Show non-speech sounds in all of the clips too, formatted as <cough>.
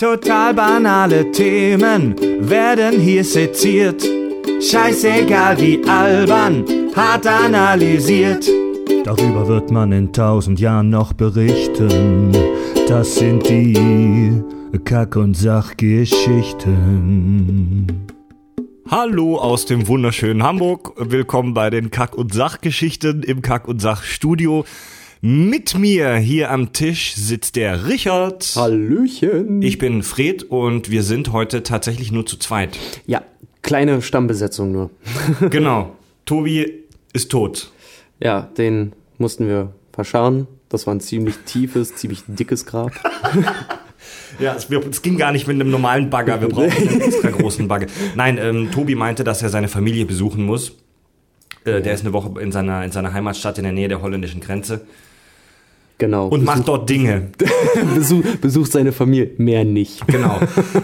Total banale Themen werden hier seziert. Scheißegal wie albern, hart analysiert. Darüber wird man in tausend Jahren noch berichten. Das sind die Kack- und Sachgeschichten. Hallo aus dem wunderschönen Hamburg. Willkommen bei den Kack- und Sachgeschichten im Kack- und Sachstudio. Mit mir hier am Tisch sitzt der Richard. Hallöchen. Ich bin Fred und wir sind heute tatsächlich nur zu zweit. Ja, kleine Stammbesetzung nur. <laughs> Genau. Tobi ist tot. Ja, den mussten wir verscharren. Das war ein ziemlich tiefes, ziemlich dickes Grab. <laughs> Ja, es, es ging gar nicht mit einem normalen Bagger. Wir brauchen <laughs> einen extra großen Bagger. Nein, ähm, Tobi meinte, dass er seine Familie besuchen muss. Äh, der ist eine Woche in seiner, in seiner Heimatstadt in der Nähe der holländischen Grenze Genau. und macht dort Dinge. <laughs> Besuch, besucht seine Familie. Mehr nicht. Genau.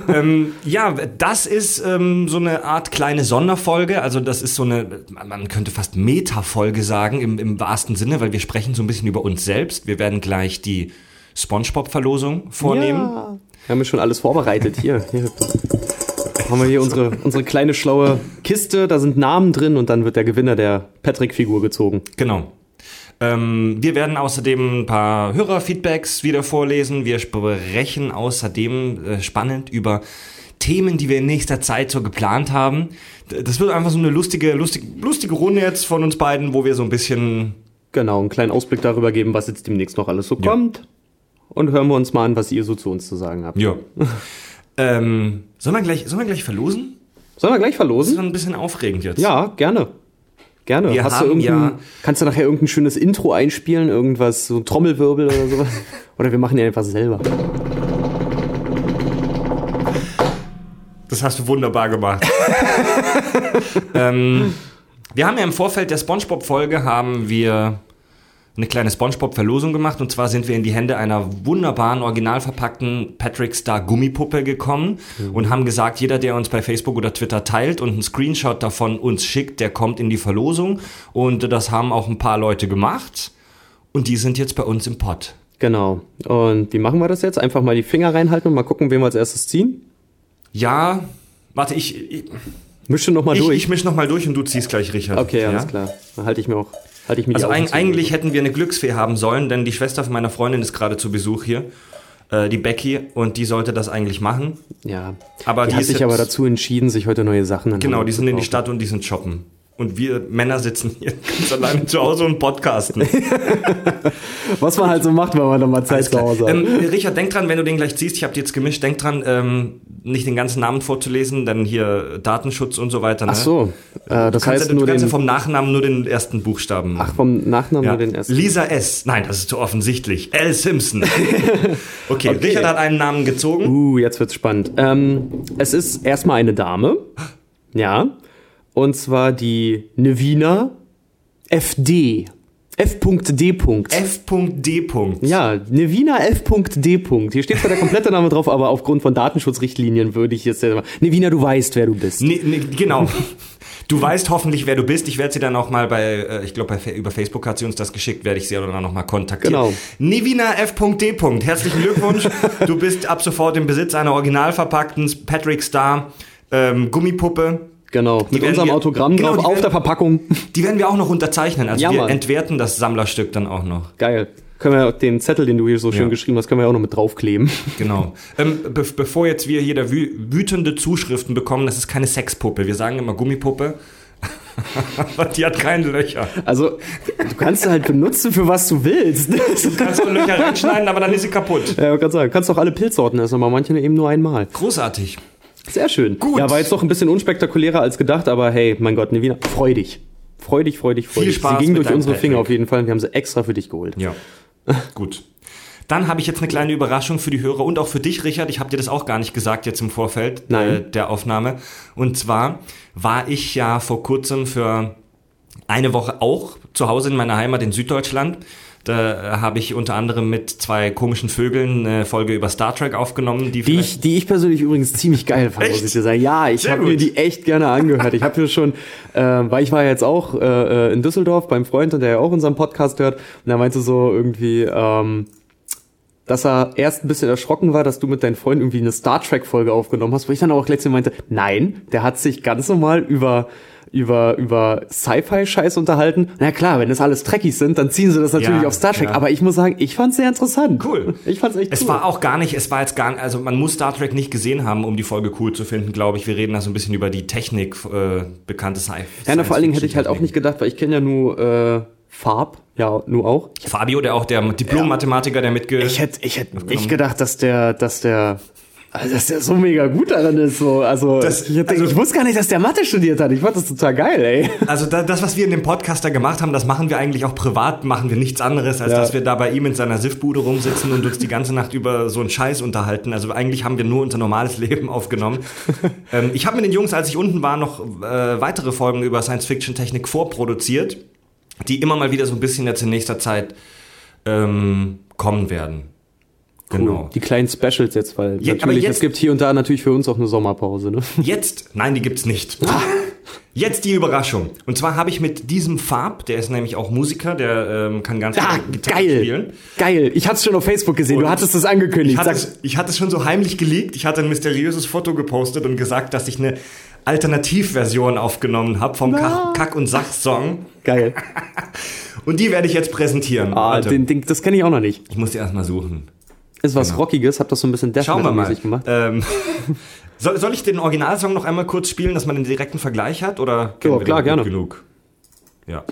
ähm, ja, das ist ähm, so eine Art kleine Sonderfolge. Also das ist so eine, man könnte fast Meta-Folge sagen im, im wahrsten Sinne, weil wir sprechen so ein bisschen über uns selbst. Wir werden gleich die SpongeBob-Verlosung vornehmen. Ja. Wir haben ja schon alles vorbereitet. Hier, hier. Haben wir hier unsere, unsere kleine schlaue Kiste, da sind Namen drin und dann wird der Gewinner der Patrick-Figur gezogen. Genau. Ähm, wir werden außerdem ein paar Hörerfeedbacks wieder vorlesen. Wir sprechen außerdem äh, spannend über Themen, die wir in nächster Zeit so geplant haben. Das wird einfach so eine lustige, lustige, lustige Runde jetzt von uns beiden, wo wir so ein bisschen Genau, einen kleinen Ausblick darüber geben, was jetzt demnächst noch alles so Ja. kommt. Und hören wir uns mal an, was ihr so zu uns zu sagen habt. Ja. <laughs> ähm, sollen wir gleich, sollen wir gleich verlosen? Sollen wir gleich Das ist verlosen? ein bisschen aufregend jetzt. Ja, gerne. Gerne. Wir Hast du irgendein, ja- Kannst du nachher irgendein schönes Intro einspielen? Irgendwas, so ein Trommelwirbel oder sowas? <laughs> oder wir machen ja einfach selber. Das hast du wunderbar gemacht. <laughs> ähm, wir haben ja im Vorfeld der SpongeBob-Folge haben wir eine kleine SpongeBob-Verlosung gemacht und zwar sind wir in die Hände einer wunderbaren, original verpackten Patrick Star Gummipuppe gekommen und haben gesagt, jeder, der uns bei Facebook oder Twitter teilt und einen Screenshot davon uns schickt, der kommt in die Verlosung und das haben auch ein paar Leute gemacht und die sind jetzt bei uns im Pod. Genau. Und wie machen wir das jetzt? Einfach mal die Finger reinhalten und mal gucken, wen wir als erstes ziehen? Ja, warte, ich, ich, Mische noch mal ich, durch. ich misch noch mal durch und du ziehst gleich, Richard. okay, Ja? alles klar. Dann halte ich mir auch, halte ich mir Also zu. eigentlich hätten wir eine Glücksfee haben sollen, denn die Schwester von meiner Freundin ist gerade zu Besuch hier, äh, die Becky, und die sollte das eigentlich machen. Ja. Aber die, die hat sich aber dazu entschieden, sich heute neue Sachen an Genau, die sind in die. Stadt und die sind shoppen. Und wir Männer sitzen hier <laughs> ganz alleine zu Hause und podcasten. <laughs> Was man halt so macht, wenn man dann mal Zeit zu. Hause hat. Ähm, Richard, denk dran, wenn du den gleich ziehst, ich habe die jetzt gemischt, denk dran, ähm, nicht den ganzen Namen vorzulesen, denn hier Datenschutz und so weiter. Ne? Ach so. Äh, das Du kannst, heißt ja, du nur kannst ja den, vom Nachnamen nur den ersten Buchstaben machen. ach, vom Nachnamen Ja. nur den ersten. Lisa S. Nein, das ist zu offensichtlich. L. Simpson. <laughs> Okay, Okay. Richard hat einen Namen gezogen. Uh, jetzt wird's spannend. Ähm, es ist erstmal eine Dame. Ja. Und zwar die Nevina FD. F.D. F.D. Ja, Nevina F.D. Hier steht zwar der komplette Name drauf, aber aufgrund von Datenschutzrichtlinien würde ich jetzt. Nevina, du weißt, wer du bist. Nee, nee, genau. Du weißt hoffentlich, wer du bist. Ich werde sie dann auch mal bei, äh, ich glaube, über Facebook hat sie uns das geschickt, werde ich sie dann auch mal kontaktieren. Genau. Nivina F.D. Herzlichen Glückwunsch. du bist ab sofort im Besitz einer original verpackten Patrick Star ähm, Gummipuppe. Genau. Mit werden unserem wir- Autogramm genau, drauf die auf werden- der Verpackung. Die werden wir auch noch unterzeichnen. Also Ja, wir Mann. entwerten das Sammlerstück dann auch noch. Geil. Können wir den Zettel, den du hier so schön Ja. geschrieben hast, können wir auch noch mit draufkleben. Genau. Ähm, be bevor jetzt wir hier da wü wütende Zuschriften bekommen, das ist keine Sexpuppe. Wir sagen immer Gummipuppe. <laughs> Die hat keine Löcher. Also, du kannst sie halt benutzen, für was du willst. Du kannst nur Löcher reinschneiden, aber dann ist sie kaputt. Ja, ich kann sagen, kannst doch alle Pilzsorten essen, aber manche eben nur einmal. Großartig. Sehr schön. Gut. Ja, war jetzt doch ein bisschen unspektakulärer als gedacht, aber hey, mein Gott, Nevina, freu dich. Freu dich, freu dich, freu Viel dich. Spaß Sie ging durch unsere Finger auf jeden Fall und wir haben sie extra für dich geholt. Ja. Gut. Dann habe ich jetzt eine kleine Überraschung für die Hörer und auch für dich, Richard. Ich habe dir das auch gar nicht gesagt jetzt im Vorfeld. Äh, der Aufnahme. Und zwar war ich ja vor kurzem für eine Woche auch zu Hause in meiner Heimat in Süddeutschland. Da habe ich unter anderem mit zwei komischen Vögeln eine Folge über Star Trek aufgenommen, die, Die ich, die ich persönlich übrigens ziemlich geil fand, muss Echt? ich dir sagen. Ja, ich habe mir die echt gerne angehört. Ich habe mir schon, äh, weil ich war jetzt auch äh, äh, in Düsseldorf beim Freund und der ja auch unseren Podcast hört. Und er meinte so irgendwie, ähm, dass er erst ein bisschen erschrocken war, dass du mit deinen Freunden irgendwie eine Star Trek Folge aufgenommen hast, wo ich dann auch letztens meinte, nein, der hat sich ganz normal über über, über Sci-Fi-Scheiß unterhalten. Na klar, wenn das alles Trekkies sind, dann ziehen sie das natürlich Ja, auf Star Trek. ja. Aber ich muss sagen, ich fand's sehr interessant. Cool. Ich fand's echt Es cool. war auch gar nicht, es war jetzt gar nicht, also man muss Star Trek nicht gesehen haben, um die Folge cool zu finden, glaube ich. Wir reden da so ein bisschen über die Technik, äh, bekannte Sci ja, na, vor allen Dingen hätte ich halt auch nicht gedacht, weil ich kenne ja nur äh, Farb, ja, nur auch. Fabio, der auch der Diplom-Mathematiker, der mitge... Ich hätte ich hätte nicht gedacht, dass der, dass der, also, dass der so mega gut daran ist. So. Also, Das- ich, also- ich wusste gar nicht, dass der Mathe studiert hat. Ich fand das total geil, ey. Also da, das, was wir in dem Podcaster gemacht haben, das machen wir eigentlich auch privat, machen wir nichts anderes, als Ja. dass wir da bei ihm in seiner Siffbude rumsitzen und uns die ganze Nacht über so einen Scheiß unterhalten. Also eigentlich haben wir nur unser normales <laughs> Leben aufgenommen. ähm, ich habe mit den Jungs, als ich unten war, noch äh, weitere Folgen über Science-Fiction-Technik vorproduziert, die immer mal wieder so ein bisschen jetzt in nächster Zeit ähm, kommen werden. Genau. Die kleinen Specials jetzt, weil aber natürlich, jetzt- es gibt hier und da natürlich für uns auch eine Sommerpause. Ne? <laughs> Jetzt, nein, die gibt's nicht. <laughs> Jetzt die Überraschung. Und zwar habe ich mit diesem Farb, der ist nämlich auch Musiker, der ähm, kann ganz Ah, Gitarre geil. spielen. Geil. Ich hatte es schon auf Facebook gesehen. du Und hattest es angekündigt. Ich hatte, es, ich hatte es schon so heimlich geleakt. Ich hatte ein mysteriöses Foto gepostet und gesagt, dass ich eine Alternativversion aufgenommen habe vom Kack, Kack- und Sach-Song. Geil. <laughs> Und die werde ich jetzt präsentieren. Ah, den, den, das kenne ich auch noch nicht. ich muss die erstmal suchen. Ist was Rockiges, hab das so ein bisschen Death Genau. Schauen wir mal. mäßig gemacht. Ähm, <laughs> soll, soll ich den Originalsong noch einmal kurz spielen, dass man den direkten Vergleich hat? Oder wir klar, gerne. genug? Ja.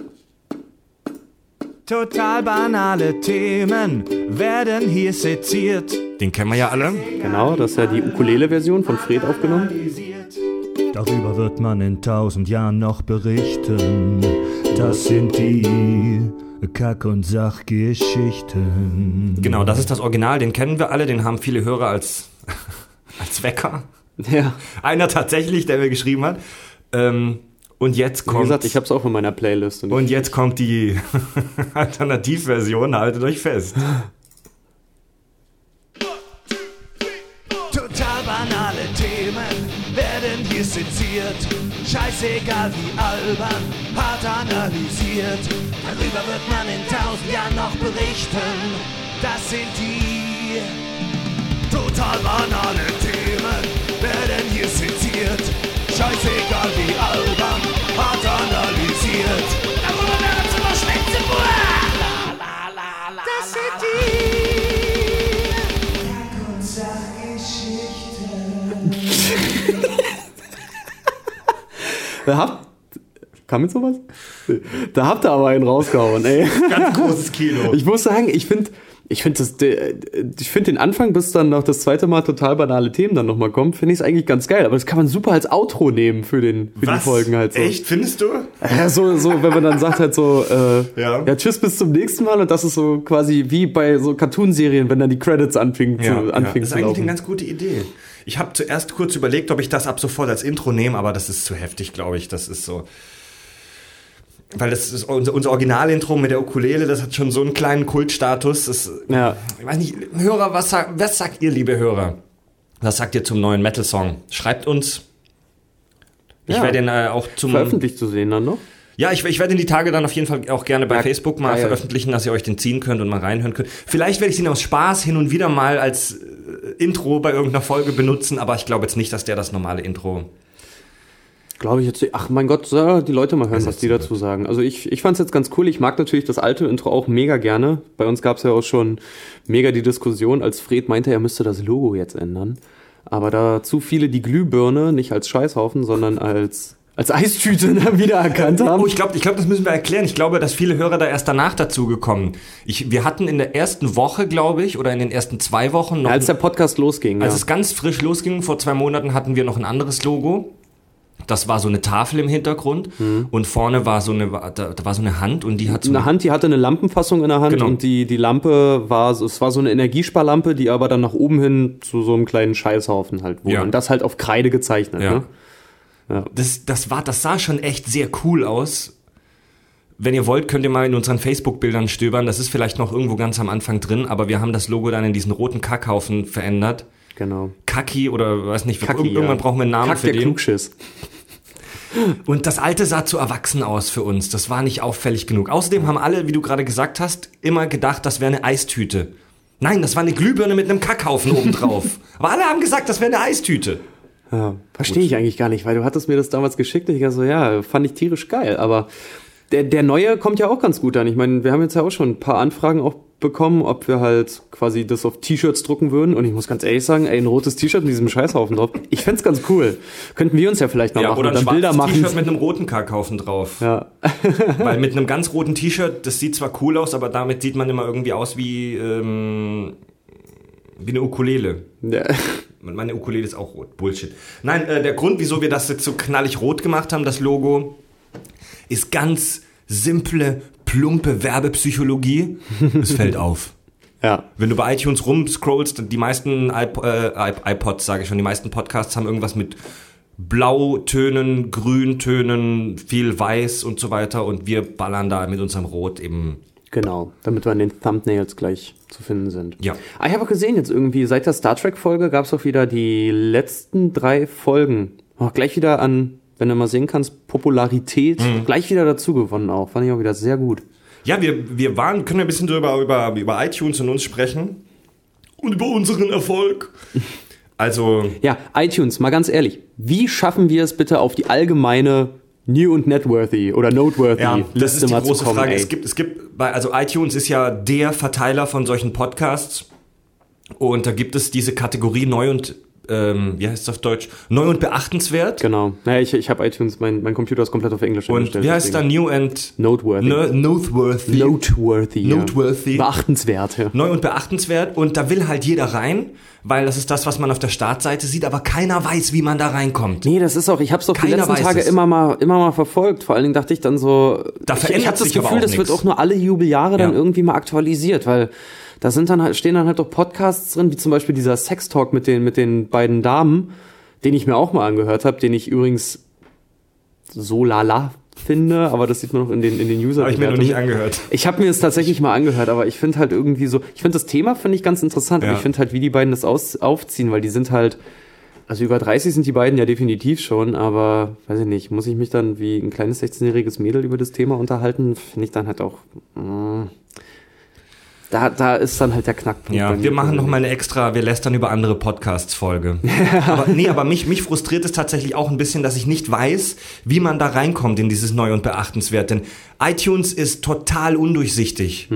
Total banale Themen werden hier seziert. Den kennen wir ja alle. Genau, das ist ja die Ukulele-Version von Fred aufgenommen. Darüber wird man in tausend Jahren noch berichten. Das sind die Kack- und Sachgeschichten. Genau, das ist das Original, den kennen wir alle, den haben viele Hörer als, <laughs> als Wecker. Ja. Einer tatsächlich, der mir geschrieben hat. Ähm, und jetzt Wie kommt. gesagt, ich hab's auch in meiner Playlist. Und und jetzt kommt die <laughs> Alternativversion, haltet euch fest. Hier seziert. Scheißegal wie albern, hart analysiert. Darüber wird man in tausend Jahren noch berichten. Das sind die total banale Themen werden hier seziert. Scheißegal wie albern, hart analysiert. Darüber werden sie noch schwätzen. Das sind die Da habt, kam jetzt sowas? Da habt ihr aber einen rausgehauen, ey. Ganz großes Kino. Ich muss sagen, ich finde ich finde das, ich finde den Anfang, bis dann noch das zweite Mal total banale Themen dann nochmal kommen, finde ich es eigentlich ganz geil. Aber das kann man super als Outro nehmen für den, für die Folgen halt so. Echt, findest du? Ja, so, so, wenn man dann sagt halt so, äh, Ja. ja. tschüss, bis zum nächsten Mal. Und das ist so quasi wie bei so Cartoon-Serien, wenn dann die Credits anfingen Ja, zu, ja. anfingen Das ist eigentlich eine ganz gute Idee. Ich habe zuerst kurz überlegt, ob ich das ab sofort als Intro nehme, aber das ist zu heftig, glaube ich. Das ist so. Weil das ist unser, unser Originalintro mit der Ukulele, das hat schon so einen kleinen Kultstatus. Das, Ja. Ich weiß nicht, Hörer, was, sagt, was sagt ihr, liebe Hörer? Was sagt ihr zum neuen Metal-Song? Schreibt uns. Ich Ja. werde ihn äh, auch zum. Veröffentlicht zu sehen dann noch. Ja, ich, ich werde ihn die Tage dann auf jeden Fall auch gerne bei Ja, Facebook mal geil. veröffentlichen, dass ihr euch den ziehen könnt und mal reinhören könnt. Vielleicht werde ich ihn aus Spaß hin und wieder mal als Intro bei irgendeiner Folge benutzen, aber ich glaube jetzt nicht, dass der das normale Intro. Glaube ich jetzt. Ach mein Gott, die Leute mal hören, was die dazu sagen. Also ich, ich fand es jetzt ganz cool. Ich mag natürlich das alte Intro auch mega gerne. Bei uns gab es ja auch schon mega die Diskussion, als Fred meinte, er müsste das Logo jetzt ändern. Aber da zu viele die Glühbirne nicht als Scheißhaufen, sondern als, als Eistüte wiedererkannt haben. Oh, ich glaube, ich glaub, das müssen wir erklären. Ich glaube, dass viele Hörer da erst danach dazu gekommen. Ich, wir hatten in der ersten Woche, glaube ich, oder in den ersten zwei Wochen noch. als der Podcast losging. Als ja. es ganz frisch losging, vor zwei Monaten hatten wir noch ein anderes Logo. Das war so eine Tafel im Hintergrund und vorne war so eine, da, war so eine Hand und die hat so eine Hand, die hatte eine Lampenfassung in der Hand Genau. und die, die Lampe war, so- es war so eine Energiesparlampe, die aber dann nach oben hin zu so einem kleinen Scheißhaufen halt wurde. Ja. Und das halt auf Kreide gezeichnet. Ja. Ne? Das, das, war, das sah schon echt sehr cool aus. Wenn ihr wollt, könnt ihr mal in unseren Facebook-Bildern stöbern. Das ist vielleicht noch irgendwo ganz am Anfang drin, aber wir haben das Logo dann in diesen roten Kackhaufen verändert. Genau. Kaki oder weiß nicht, Kaki, irgendwann ja. brauchen wir einen Namen Kack für der den. Klugschiss. <laughs> Und das alte sah zu erwachsen aus für uns. Das war nicht auffällig genug. Außerdem haben alle, wie du gerade gesagt hast, immer gedacht, das wäre eine Eistüte. Nein, das war eine Glühbirne mit einem Kackhaufen oben drauf. <laughs> Aber alle haben gesagt, das wäre eine Eistüte. Ja, verstehe ich eigentlich gar nicht, weil du hattest mir das damals geschickt und ich dachte so, ja, fand ich tierisch geil, aber der, der neue kommt ja auch ganz gut an. Ich meine, wir haben jetzt ja auch schon ein paar Anfragen auch bekommen, ob wir halt quasi das auf T-Shirts drucken würden. Und ich muss ganz ehrlich sagen, ey, ein rotes T-Shirt mit diesem Scheißhaufen drauf. Ich fänd's ganz cool. Könnten wir uns ja vielleicht mal Ja, machen oder ein dann Bilder machen. T-Shirt mit einem roten Kackhaufen drauf. Ja. <laughs> Weil mit einem ganz roten T-Shirt, das sieht zwar cool aus, aber damit sieht man immer irgendwie aus wie, ähm, wie eine Ukulele. ja. Meine Ukulele ist auch rot. Bullshit. Nein, äh, der Grund, wieso wir das jetzt so knallig rot gemacht haben, das Logo, ist ganz simple, plumpe Werbepsychologie. <laughs> Es fällt auf. Ja. Wenn du bei iTunes rumscrollst, die meisten iP äh, iP- iPods, sage ich schon, die meisten Podcasts haben irgendwas mit Blautönen, Grüntönen, viel Weiß und so weiter und wir ballern da mit unserem Rot eben. Genau, damit wir in den Thumbnails gleich zu finden sind. Ja. Ah, ich habe auch gesehen, jetzt irgendwie seit der Star Trek-Folge gab es auch wieder die letzten drei Folgen. Auch gleich wieder an, wenn du mal sehen kannst, Popularität Mhm. gleich wieder dazu gewonnen auch. Fand ich auch wieder sehr gut. Ja, wir, wir waren, können wir ein bisschen drüber über, über iTunes und uns sprechen und über unseren Erfolg. Also, Ja, iTunes, mal ganz ehrlich, wie schaffen wir es bitte auf die allgemeine New und Networthy oder Noteworthy ja, das ist die mal große kommen? Frage. ey? Es gibt, es gibt, bei, also iTunes ist ja der Verteiler von solchen Podcasts und da gibt es diese Kategorie neu und, ähm, wie heißt es auf Deutsch? Neu und beachtenswert. Genau. Naja, ich, ich habe iTunes, mein, mein Computer ist komplett auf Englisch Und umgestellt, wie heißt da. New and Noteworthy. Ne- Noteworthy? Noteworthy. ja. Noteworthy. Beachtenswert. Ja. Neu und beachtenswert und da will halt jeder rein, weil das ist das, was man auf der Startseite sieht, aber keiner weiß, wie man da reinkommt. Nee, das ist auch, ich habe es doch die letzten Tage es. immer mal, immer mal verfolgt. Vor allen Dingen dachte ich dann so, Da ich, ich habe das Gefühl, das wird nix. auch nur alle Jubeljahre dann Ja. irgendwie mal aktualisiert, weil da sind dann halt, stehen dann halt doch Podcasts drin, wie zum Beispiel dieser Sex-Talk mit den, mit den beiden Damen, den ich mir auch mal angehört habe, den ich übrigens so lala finde, aber das sieht man noch in den, in den user Habe ich mir noch nicht angehört. ich habe mir das tatsächlich mal angehört, aber ich finde halt irgendwie so, ich finde das Thema finde ich ganz interessant, Ja. ich finde halt, wie die beiden das aus, aufziehen, weil die sind halt, also über 30 sind die beiden ja definitiv schon, aber weiß ich nicht, muss ich mich dann wie ein kleines 16-jähriges Mädel über das Thema unterhalten, finde ich dann halt auch, mm, da, da ist dann halt der Knackpunkt. Ja, wir machen noch persönlich. mal eine extra, wir lästern über andere Podcasts Folge. <laughs> aber nee, aber mich, mich frustriert es tatsächlich auch ein bisschen, dass ich nicht weiß, wie man da reinkommt in dieses Neu und Beachtenswert. Denn iTunes ist total undurchsichtig.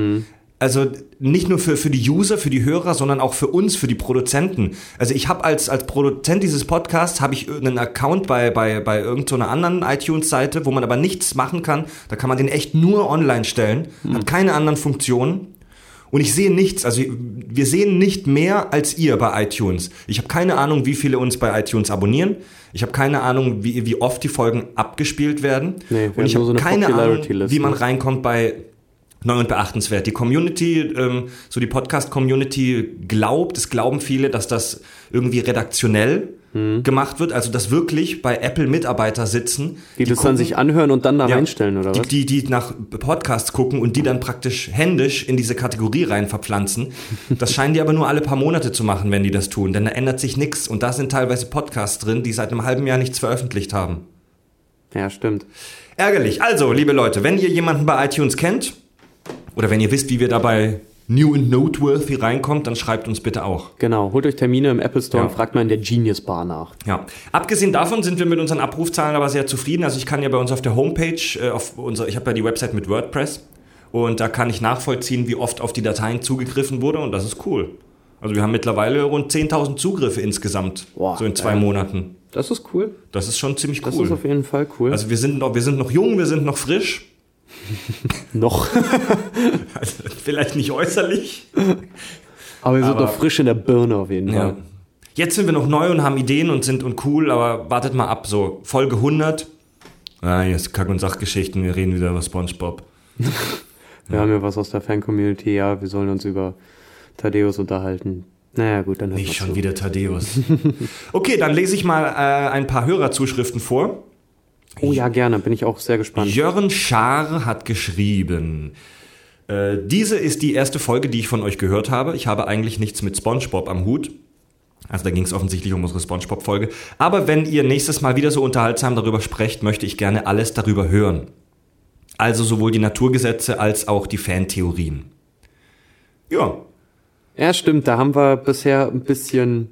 Also nicht nur für, für die User, für die Hörer, sondern auch für uns, für die Produzenten. Also ich habe als, als Produzent dieses Podcasts, habe ich einen Account bei, bei, bei irgendeiner anderen iTunes-Seite, wo man aber nichts machen kann. Da kann man den echt nur online stellen, hat keine anderen Funktionen. Und ich sehe nichts, also wir sehen nicht mehr als ihr bei iTunes. Ich habe keine Ahnung, wie viele uns bei iTunes abonnieren. Ich habe keine Ahnung, wie, wie oft die Folgen abgespielt werden. Nee, und ich habe so eine keine Ahnung, wie man reinkommt bei Neu und beachtenswert. Die Community, ähm, so die Podcast-Community glaubt, es glauben viele, dass das irgendwie redaktionell Mhm. gemacht wird, also dass wirklich bei Apple Mitarbeiter sitzen, Die, das dann gucken- sich anhören und dann da ja, reinstellen, oder die, was? Die, die nach Podcasts gucken und die dann praktisch händisch in diese Kategorie rein verpflanzen. Das scheinen die aber nur alle paar Monate zu machen, wenn die das tun, denn da ändert sich nichts. Und da sind teilweise Podcasts drin, die seit einem halben Jahr nichts veröffentlicht haben. Ja, stimmt. Ärgerlich. Also, liebe Leute, wenn ihr jemanden bei iTunes kennt oder wenn ihr wisst, wie wir dabei New and Noteworthy reinkommt, dann schreibt uns bitte auch. Genau, holt euch Termine im Apple Store Ja. und fragt mal in der Genius Bar nach. Ja. Abgesehen davon sind wir mit unseren Abrufzahlen aber sehr zufrieden. Also ich kann ja bei uns auf der Homepage, äh, auf unser, ich habe ja die Website mit WordPress und da kann ich nachvollziehen, wie oft auf die Dateien zugegriffen wurde und das ist cool. Also wir haben mittlerweile rund 10.000 Zugriffe insgesamt, Boah, so in zwei ja. Monaten. Das ist cool. Das ist schon ziemlich Das cool. ist auf jeden Fall cool. Also wir sind noch, wir sind noch jung, wir sind noch frisch. <laughs> noch. Also vielleicht nicht äußerlich. Aber wir sind Aber- noch frisch in der Birne auf jeden Ja. Fall. Jetzt sind wir noch neu und haben Ideen und sind und cool, aber wartet mal ab, so Folge 100. Ah, jetzt Kack- und Sachgeschichten, wir reden wieder über Spongebob. <laughs> Wir haben ja was aus der Fan-Community, ja, wir sollen uns über Thaddeus unterhalten. Naja, gut, dann Nicht schon zu. wieder Thaddeus. <laughs> okay, dann lese ich mal äh, ein paar Hörerzuschriften vor. Oh ja, gerne, bin ich auch sehr gespannt. Jörn Schaar hat geschrieben. Äh, diese ist die erste Folge, die ich von euch gehört habe. Ich habe eigentlich nichts mit SpongeBob am Hut. Also da ging es offensichtlich um unsere SpongeBob-Folge. Aber wenn ihr nächstes Mal wieder so unterhaltsam darüber sprecht, möchte ich gerne alles darüber hören. Also sowohl die Naturgesetze als auch die Fantheorien. Ja, Ja, stimmt, da haben wir bisher ein bisschen,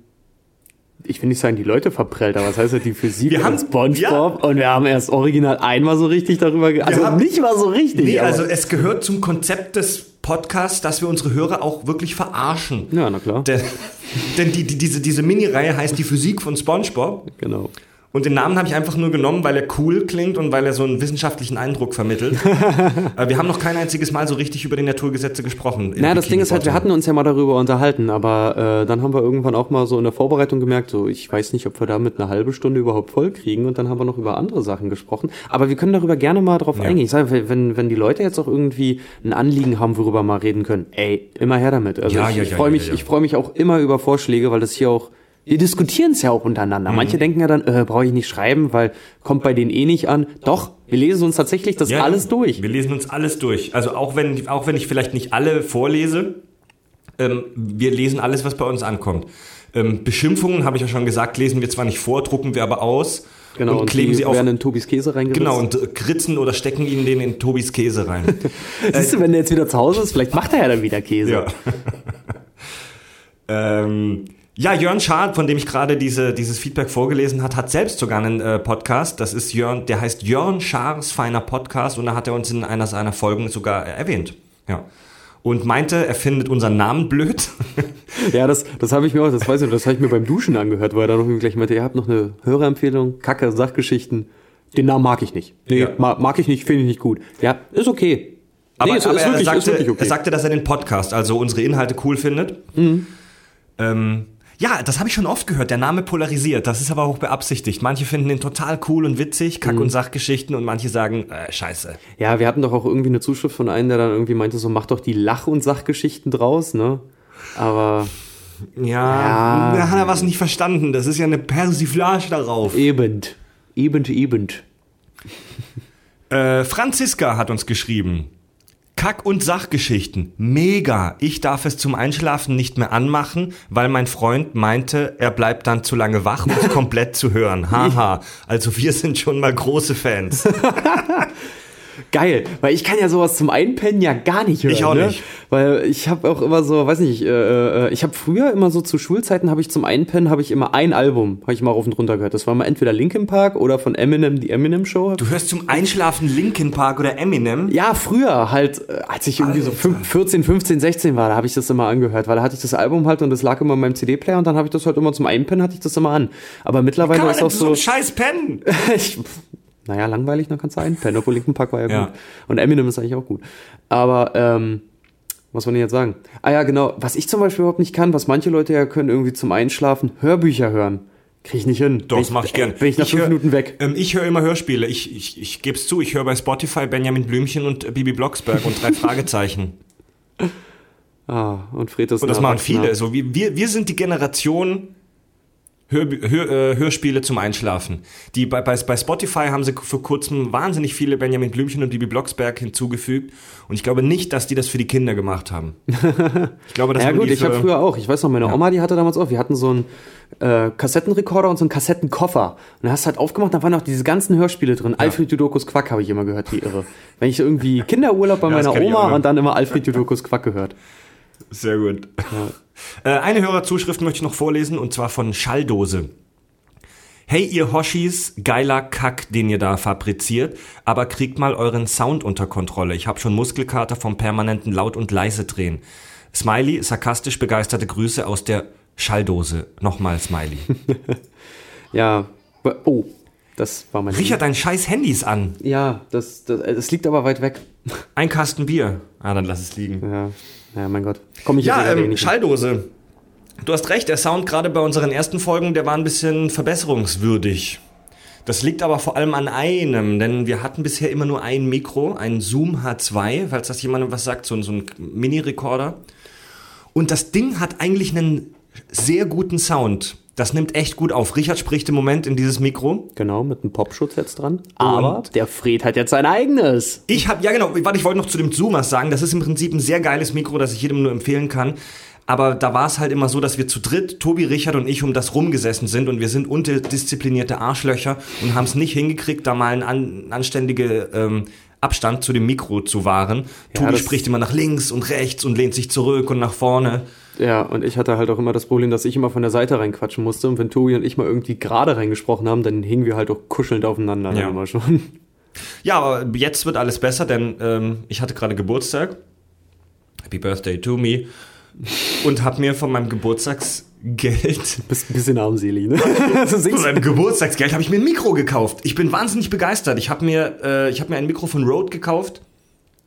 ich will nicht sagen, die Leute verprellt, aber was heißt ja die Physik Wir haben- Spongebob ja. und wir haben erst original einmal so richtig darüber, ge also haben- nicht mal so richtig. Nee, aber- also es gehört zum Konzept des Podcasts, dass wir unsere Hörer auch wirklich verarschen. ja, na klar, Denn, <laughs> denn die, die, diese, diese Mini-Reihe heißt die Physik von SpongeBob. genau. Und den Namen habe ich einfach nur genommen, weil er cool klingt und weil er so einen wissenschaftlichen Eindruck vermittelt. Aber <laughs> wir haben noch kein einziges Mal so richtig über die Naturgesetze gesprochen. im Na, das Ding ist halt, wir hatten uns ja mal darüber unterhalten, aber äh, dann haben wir irgendwann auch mal so in der Vorbereitung gemerkt, so ich weiß nicht, ob wir damit eine halbe Stunde überhaupt voll kriegen und dann haben wir noch über andere Sachen gesprochen. Aber wir können darüber gerne mal drauf Ja. eingehen. Ich sage, wenn, wenn die Leute jetzt auch irgendwie ein Anliegen haben, worüber wir mal reden können, ey, immer her damit. Also Ja, ich, ja, ich freue mich, ich freue mich auch immer über Vorschläge, weil das hier auch wir diskutieren es ja auch untereinander. Mhm. Manche denken ja dann, äh, brauche ich nicht schreiben, weil kommt bei denen eh nicht an. Doch, wir lesen uns tatsächlich das Ja, alles durch. Wir lesen uns alles durch. Also auch wenn, auch wenn ich vielleicht nicht alle vorlese, ähm, wir lesen alles, was bei uns ankommt. Ähm, Beschimpfungen, habe ich ja schon gesagt, lesen wir zwar nicht vor, drucken wir aber aus Genau, und kleben die sie auf. in Tobis Käse reingeritzt. Genau, und äh, kritzen oder stecken ihnen den in Tobis Käse rein. <laughs> Siehst du, wenn der jetzt wieder zu Hause ist, vielleicht macht er ja dann wieder Käse. ja. <laughs> ähm, ja, Jörn Schaar, von dem ich gerade diese, dieses Feedback vorgelesen hat, hat selbst sogar einen äh, Podcast. Das ist Jörn, der heißt Jörn Schaars feiner Podcast und da hat er uns in einer seiner Folgen sogar erwähnt. Ja. Und meinte, er findet unseren Namen blöd. <laughs> Ja, das, das habe ich mir auch, das weiß ich, das habe ich mir beim Duschen angehört, weil er dann noch gleich meinte, ihr habt noch eine Hörerempfehlung, Kacke, Sachgeschichten. Den Namen mag ich nicht. Nee, Ja. ma- mag ich nicht, finde ich nicht gut. Ja, ist okay. Aber, nee, ist, aber ist, wirklich, er, sagte, okay. er sagte, dass er den Podcast, also unsere Inhalte cool findet. Ähm, ja, das habe ich schon oft gehört. Der Name polarisiert. Das ist aber auch beabsichtigt. Manche finden ihn total cool und witzig, Kack- und Sachgeschichten, und manche sagen, äh, scheiße. ja, wir hatten doch auch irgendwie eine Zuschrift von einem, der dann irgendwie meinte, so mach doch die Lach- und Sachgeschichten draus, ne? Aber Ja, Ja. da hat er was nicht verstanden. Das ist ja eine Persiflage darauf. eben, eben, eben. Äh, Franziska hat uns geschrieben. Kack- und Sachgeschichten. Mega. Ich darf es zum Einschlafen nicht mehr anmachen, weil mein Freund meinte, er bleibt dann zu lange wach, um es <laughs> komplett zu hören. Haha. Also wir sind schon mal große Fans. <laughs> Geil, weil ich kann ja sowas zum Einpennen ja gar nicht hören. Ich auch ne? nicht. Weil ich habe auch immer so, weiß nicht, äh, äh, ich habe früher immer so zu Schulzeiten habe ich zum Einpennen habe ich immer ein Album, habe ich mal rauf und runter gehört. Das war mal entweder Linkin Park oder von Eminem die Eminem Show. Du hörst zum Einschlafen Linkin Park oder Eminem? Ja, früher halt, äh, als ich irgendwie so fünf- 14, 15, 16 war, da habe ich das immer angehört, weil da hatte ich das Album halt und das lag immer in meinem CD-Player und dann habe ich das halt immer zum Einpennen hatte ich das immer an. Aber mittlerweile ist auch so Scheiß pennen? <laughs> ich, naja, langweilig, dann kannst du einpennen, obwohl Linkin Park war ja, Ja. gut. Und Eminem ist eigentlich auch gut. Aber, ähm, was wollen wir jetzt sagen? Ah ja, genau. Was ich zum Beispiel überhaupt nicht kann, was manche Leute ja können, irgendwie zum Einschlafen, Hörbücher hören. Krieg ich nicht hin. Doch, Bin das mache ich gern. Bin ich nach fünf hör- Minuten weg. Ähm, ich höre immer Hörspiele. Ich, ich, ich gebe es zu, ich höre bei Spotify Benjamin Blümchen und äh, Bibi Blocksberg und drei <laughs> Fragezeichen. Ah, und Fred ist Und das machen viele. So wir, wir sind die Generation Hör, Hör, äh, Hörspiele zum Einschlafen. Die bei, bei, bei Spotify haben sie vor kurzem wahnsinnig viele Benjamin Blümchen und Bibi Blocksberg hinzugefügt. Und ich glaube nicht, dass die das für die Kinder gemacht haben. <laughs> Ich glaube, das Ja gut, ich habe früher auch. Ich weiß noch, meine Oma, die hatte damals auch. Wir hatten so einen äh, Kassettenrekorder und so einen Kassettenkoffer. Und da hast du halt aufgemacht, da waren auch diese ganzen Hörspiele drin. Alfred Judokus Quack habe ich immer gehört, wie irre. Wenn ich irgendwie Kinderurlaub bei Ja, meiner Oma und dann immer Alfred Judokus Quack gehört. Sehr gut. Äh, eine Hörerzuschrift möchte ich noch vorlesen und zwar von Schalldose. Hey ihr Hoshis, geiler Kack, den ihr da fabriziert, aber kriegt mal euren Sound unter Kontrolle. Ich habe schon Muskelkater vom permanenten Laut- und Leise-Drehen. Smiley, sarkastisch begeisterte Grüße aus der Schalldose. Nochmal Smiley. <laughs> Ja, oh, das war mein Richard, dein scheiß Handys an. Ja, das, das, das liegt aber weit weg. Ein Kasten Bier. Ah, dann lass es liegen. Ja, ja mein Gott. Komm ich jetzt Ja, ähm. Schalldose. Du hast recht, der Sound gerade bei unseren ersten Folgen, der war ein bisschen verbesserungswürdig. Das liegt aber vor allem an einem, denn wir hatten bisher immer nur ein Mikro, ein Zoom H2, falls das jemandem was sagt, so, ein- so ein Mini-Recorder. Und das Ding hat eigentlich einen sehr guten Sound. Das nimmt echt gut auf. Richard spricht im Moment in dieses Mikro. Genau, mit einem Popschutz jetzt dran. Aber der Fred hat jetzt sein eigenes. Ich habe, ja genau, warte, ich wollte noch zu dem Zoomers sagen, das ist im Prinzip ein sehr geiles Mikro, das ich jedem nur empfehlen kann. Aber da war es halt immer so, dass wir zu dritt, Tobi, Richard und ich, um das rumgesessen sind und wir sind unterdisziplinierte Arschlöcher und haben es nicht hingekriegt, da mal einen an, anständige ähm, Abstand zu dem Mikro zu wahren. Tobi das- spricht immer nach links und rechts und lehnt sich zurück und nach vorne. Ja, und ich hatte halt auch immer das Problem, dass ich immer von der Seite reinquatschen musste. Und wenn Tobi und ich mal irgendwie gerade reingesprochen haben, dann hingen wir halt auch kuschelnd aufeinander Ja. immer schon. Ja, aber jetzt wird alles besser, denn ähm, ich hatte gerade Geburtstag. Happy Birthday to me. Und habe mir von meinem Geburtstagsgeld, Bist ein bisschen armselig, ne? <laughs> so von meinem Geburtstagsgeld habe ich mir ein Mikro gekauft. Ich bin wahnsinnig begeistert. Ich habe mir, äh, ich habe mir ein Mikro von Rode gekauft.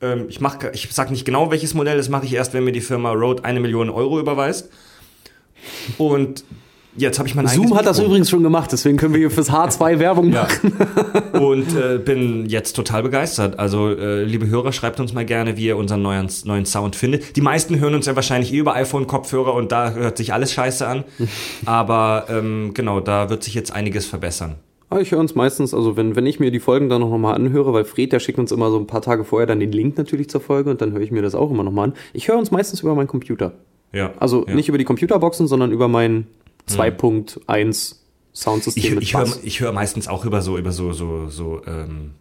Ähm, ich mach, ich sag nicht genau welches Modell. Das mache ich erst, wenn mir die Firma Rode eine Million Euro überweist. Und jetzt habe ich mein Zoom hat das übrigens schon gemacht, deswegen können wir hier fürs H2 Werbung Ja. machen. <laughs> Und äh, bin jetzt total begeistert. Also, äh, liebe Hörer, schreibt uns mal gerne, wie ihr unseren neuen, neuen Sound findet. Die meisten hören uns ja wahrscheinlich eh über iPhone-Kopfhörer und da hört sich alles scheiße an. <laughs> Aber ähm, genau, da wird sich jetzt einiges verbessern. Aber ich höre uns meistens, also wenn, wenn ich mir die Folgen dann noch mal anhöre, weil Fred, der schickt uns immer so ein paar Tage vorher dann den Link natürlich zur Folge und dann höre ich mir das auch immer noch mal an. Ich höre uns meistens über meinen Computer. Ja. Also ja. nicht über die Computerboxen, sondern über mein 2.1 Soundsystem Ich, mit ich höre hör meistens auch über so, über so, so, so, ähm,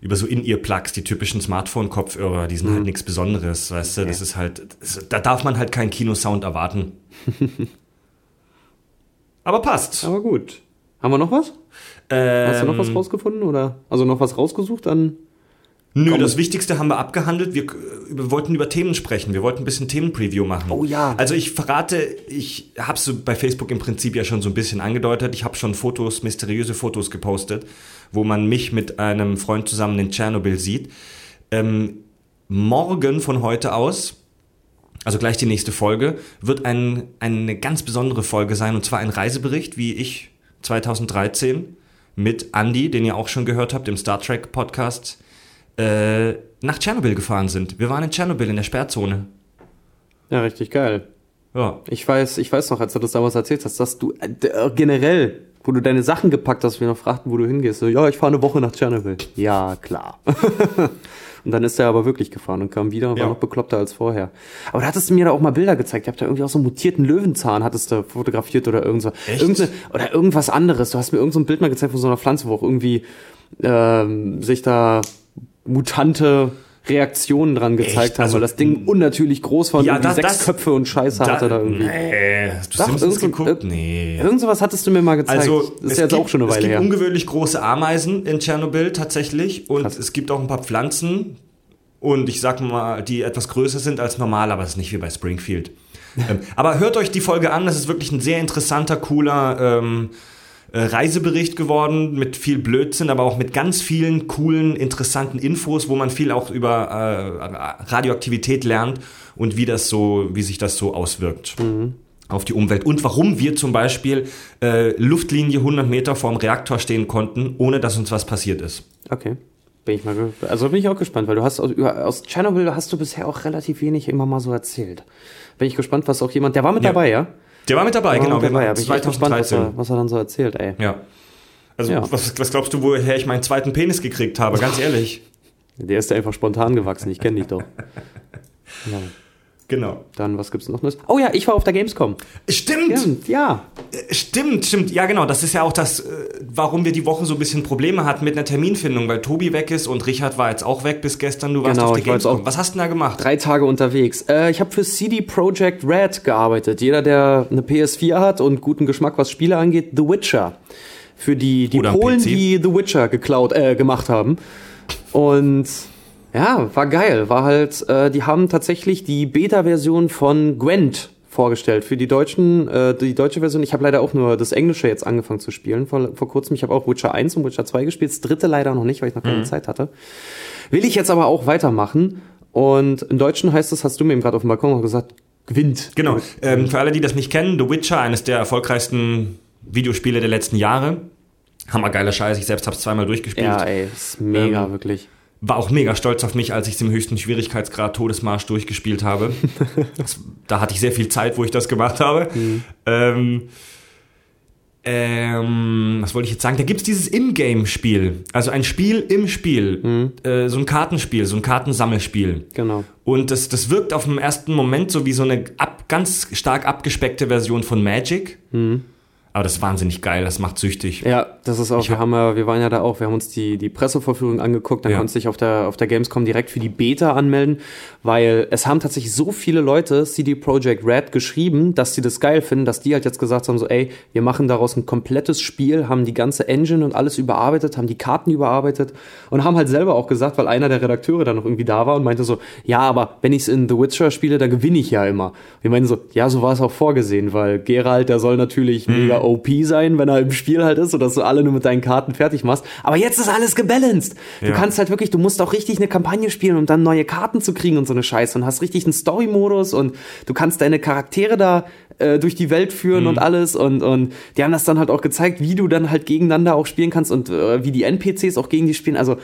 über so In-Ear-Plugs, die typischen Smartphone-Kopfhörer, die sind halt nichts Besonderes, weißt du, das ist halt, das, da darf man halt keinen Kinosound erwarten. <laughs> Aber passt. Aber gut. Haben wir noch was? Hast du noch was Ähm, rausgefunden oder also noch was rausgesucht an? Nö, Komm. das Wichtigste haben wir abgehandelt. Wir, wir wollten über Themen sprechen. Wir wollten ein bisschen Themenpreview machen. Oh ja. Also ich verrate, ich habe es bei Facebook im Prinzip ja schon so ein bisschen angedeutet. Ich habe schon Fotos, mysteriöse Fotos gepostet, wo man mich mit einem Freund zusammen in Tschernobyl sieht. Ähm, morgen von heute aus, also gleich die nächste Folge, wird ein, eine ganz besondere Folge sein. Und zwar ein Reisebericht, wie ich 2013 mit Andy, den ihr auch schon gehört habt im Star Trek Podcast, äh, nach Tschernobyl gefahren sind. Wir waren in Tschernobyl in der Sperrzone. Ja, richtig geil. Ja. Ich weiß, ich weiß noch, als du das damals erzählt hast, dass du äh, äh, generell, wo du deine Sachen gepackt hast, wir noch fragten, wo du hingehst. So, ja, ich fahre eine Woche nach Tschernobyl. Ja, klar. <laughs> und dann ist er aber wirklich gefahren und kam wieder und war Ja. noch bekloppter als vorher. Aber da hattest du mir da auch mal Bilder gezeigt. Ihr habt da irgendwie auch so einen mutierten Löwenzahn hattest du fotografiert oder irgend so. Echt? Oder irgendwas anderes. Du hast mir irgend so ein Bild mal gezeigt von so einer Pflanze, wo auch irgendwie ähm, sich da mutante Reaktionen dran gezeigt Echt? haben, Also, weil das Ding unnatürlich groß war und Ja, da- sechs das- Köpfe und Scheiße hatte da irgendwie. Nee, hast du Doch, irgend geguckt? Nee. Irgend sowas hattest du mir mal gezeigt. Also, das es ist jetzt gibt, auch schon eine es Weile gibt her. ungewöhnlich große Ameisen in Tschernobyl tatsächlich und Krass. es gibt auch ein paar Pflanzen und ich sag mal, die etwas größer sind als normal, aber es ist nicht wie bei Springfield. <laughs> ähm, aber hört euch die Folge an, das ist wirklich ein sehr interessanter, cooler ähm, äh, Reisebericht geworden mit viel Blödsinn, aber auch mit ganz vielen coolen, interessanten Infos, wo man viel auch über äh, Radioaktivität lernt und wie das so, wie sich das so auswirkt auf die Umwelt und warum wir zum Beispiel äh, Luftlinie 100 Meter vorm Reaktor stehen konnten, ohne dass uns was passiert ist. Okay. Bin ich mal also bin ich auch gespannt, weil du hast aus, aus Tschernobyl hast du bisher auch relativ wenig immer mal so erzählt. Bin ich gespannt, was auch jemand, der war mit Ja. dabei, ja? Der war mit dabei, genau. mit Wir dabei, waren bin ich echt gespannt, was 2013. er, was er dann so erzählt, ey. Ja. Also, Ja. Was, was glaubst du, woher ich meinen zweiten Penis gekriegt habe? Ganz ehrlich. <laughs> Der ist ja einfach spontan gewachsen, ich kenne dich doch. <laughs> Ja. Genau. Dann, was gibt's noch Neues? Oh ja, ich war auf der Gamescom. Stimmt, Stimmt, ja. äh, stimmt, stimmt. Ja, genau. Das ist ja auch das, äh, warum wir die Woche so ein bisschen Probleme hatten mit einer Terminfindung, weil Tobi weg ist und Richard war jetzt auch weg bis gestern. Du warst Genau, auf der Gamescom. auch- Was hast du denn da gemacht? Drei Tage unterwegs. Äh, ich habe für CD Projekt Red gearbeitet. Jeder, der eine PS4 hat und guten Geschmack, was Spiele angeht, The Witcher. Für die, die Oder Polen, die The Witcher geklaut, äh, gemacht haben. Und ja, war geil. War halt, äh, die haben tatsächlich die Beta-Version von Gwent vorgestellt für die deutschen, äh, die deutsche Version. Ich habe leider auch nur das Englische jetzt angefangen zu spielen vor, vor kurzem. Ich habe auch Witcher 1 und Witcher 2 gespielt. Das dritte leider noch nicht, weil ich noch keine Zeit hatte. Will ich jetzt aber auch weitermachen. Und im Deutschen heißt es, hast du mir eben gerade auf dem Balkon auch gesagt, Gwent. Genau. Ähm, für alle, die das nicht kennen, The Witcher, eines der erfolgreichsten Videospiele der letzten Jahre. Hammergeiler Scheiß. Ich selbst habe es zweimal durchgespielt. Ja, ey, ist mega, Ähm, wirklich. War auch mega stolz auf mich, als ich es im höchsten Schwierigkeitsgrad Todesmarsch durchgespielt habe. <laughs> das, da hatte ich sehr viel Zeit, wo ich das gemacht habe. Ähm, ähm, was wollte ich jetzt sagen? Da gibt's dieses Ingame-Spiel. Also ein Spiel im Spiel. Äh, so ein Kartenspiel, so ein Kartensammelspiel. Genau. Und das, das wirkt auf den ersten Moment so wie so eine ab, ganz stark abgespeckte Version von Magic. Aber das ist wahnsinnig geil, das macht süchtig. Ja, das ist auch, Ich wir hab- haben ja, wir waren ja da auch, wir haben uns die, die Pressevorführung angeguckt, dann Ja. konntest du dich auf der, auf der Gamescom direkt für die Beta anmelden, weil es haben tatsächlich so viele Leute CD Projekt Red geschrieben, dass sie das geil finden, dass die halt jetzt gesagt haben, so, ey, wir machen daraus ein komplettes Spiel, haben die ganze Engine und alles überarbeitet, haben die Karten überarbeitet und haben halt selber auch gesagt, weil einer der Redakteure da noch irgendwie da war und meinte so, ja, aber wenn ich es in The Witcher spiele, da gewinne ich ja immer. Wir meinen so, ja, so war es auch vorgesehen, weil Geralt, der soll natürlich mega OP sein, wenn er im Spiel halt ist, sodass du alle nur mit deinen Karten fertig machst. Aber jetzt ist alles gebalanced. Du Ja. kannst halt wirklich, du musst auch richtig eine Kampagne spielen, um dann neue Karten zu kriegen und so eine Scheiße und hast richtig einen Story-Modus und du kannst deine Charaktere da äh, durch die Welt führen und alles und, und die haben das dann halt auch gezeigt, wie du dann halt gegeneinander auch spielen kannst und äh, wie die NPCs auch gegen die spielen. Also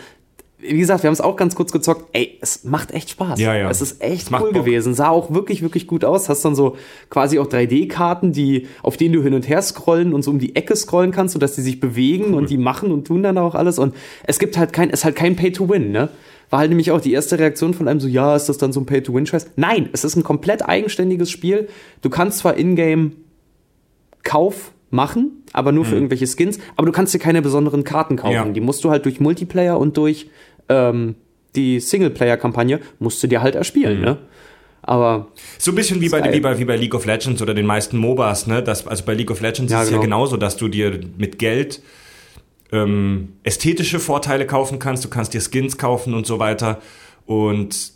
wie gesagt, wir haben es auch ganz kurz gezockt. Ey, es macht echt Spaß. Ja, ja. Es ist echt Es cool Bock. gewesen. Sah auch wirklich, wirklich gut aus. Hast dann so quasi auch 3D-Karten, die, auf denen du hin und her scrollen und so um die Ecke scrollen kannst, sodass die sich bewegen und die machen und tun dann auch alles. Und es gibt halt kein, es ist halt kein Pay-to-Win, ne? War halt nämlich auch die erste Reaktion von einem so, ja, ist das dann so ein Pay-to-Win-Scheiß? Nein, es ist ein komplett eigenständiges Spiel. Du kannst zwar in-game Kauf machen, aber nur für irgendwelche Skins, aber du kannst dir keine besonderen Karten kaufen. Ja. Die musst du halt durch Multiplayer und durch ähm, die Singleplayer-Kampagne musst du dir halt erspielen, ne? Aber So ein bisschen wie bei, geil. wie, bei, wie bei League of Legends oder den meisten MOBAs, ne? Das, also bei League of Legends Ja, ist es ja genau. genauso, dass du dir mit Geld ähm, ästhetische Vorteile kaufen kannst, du kannst dir Skins kaufen und so weiter. Und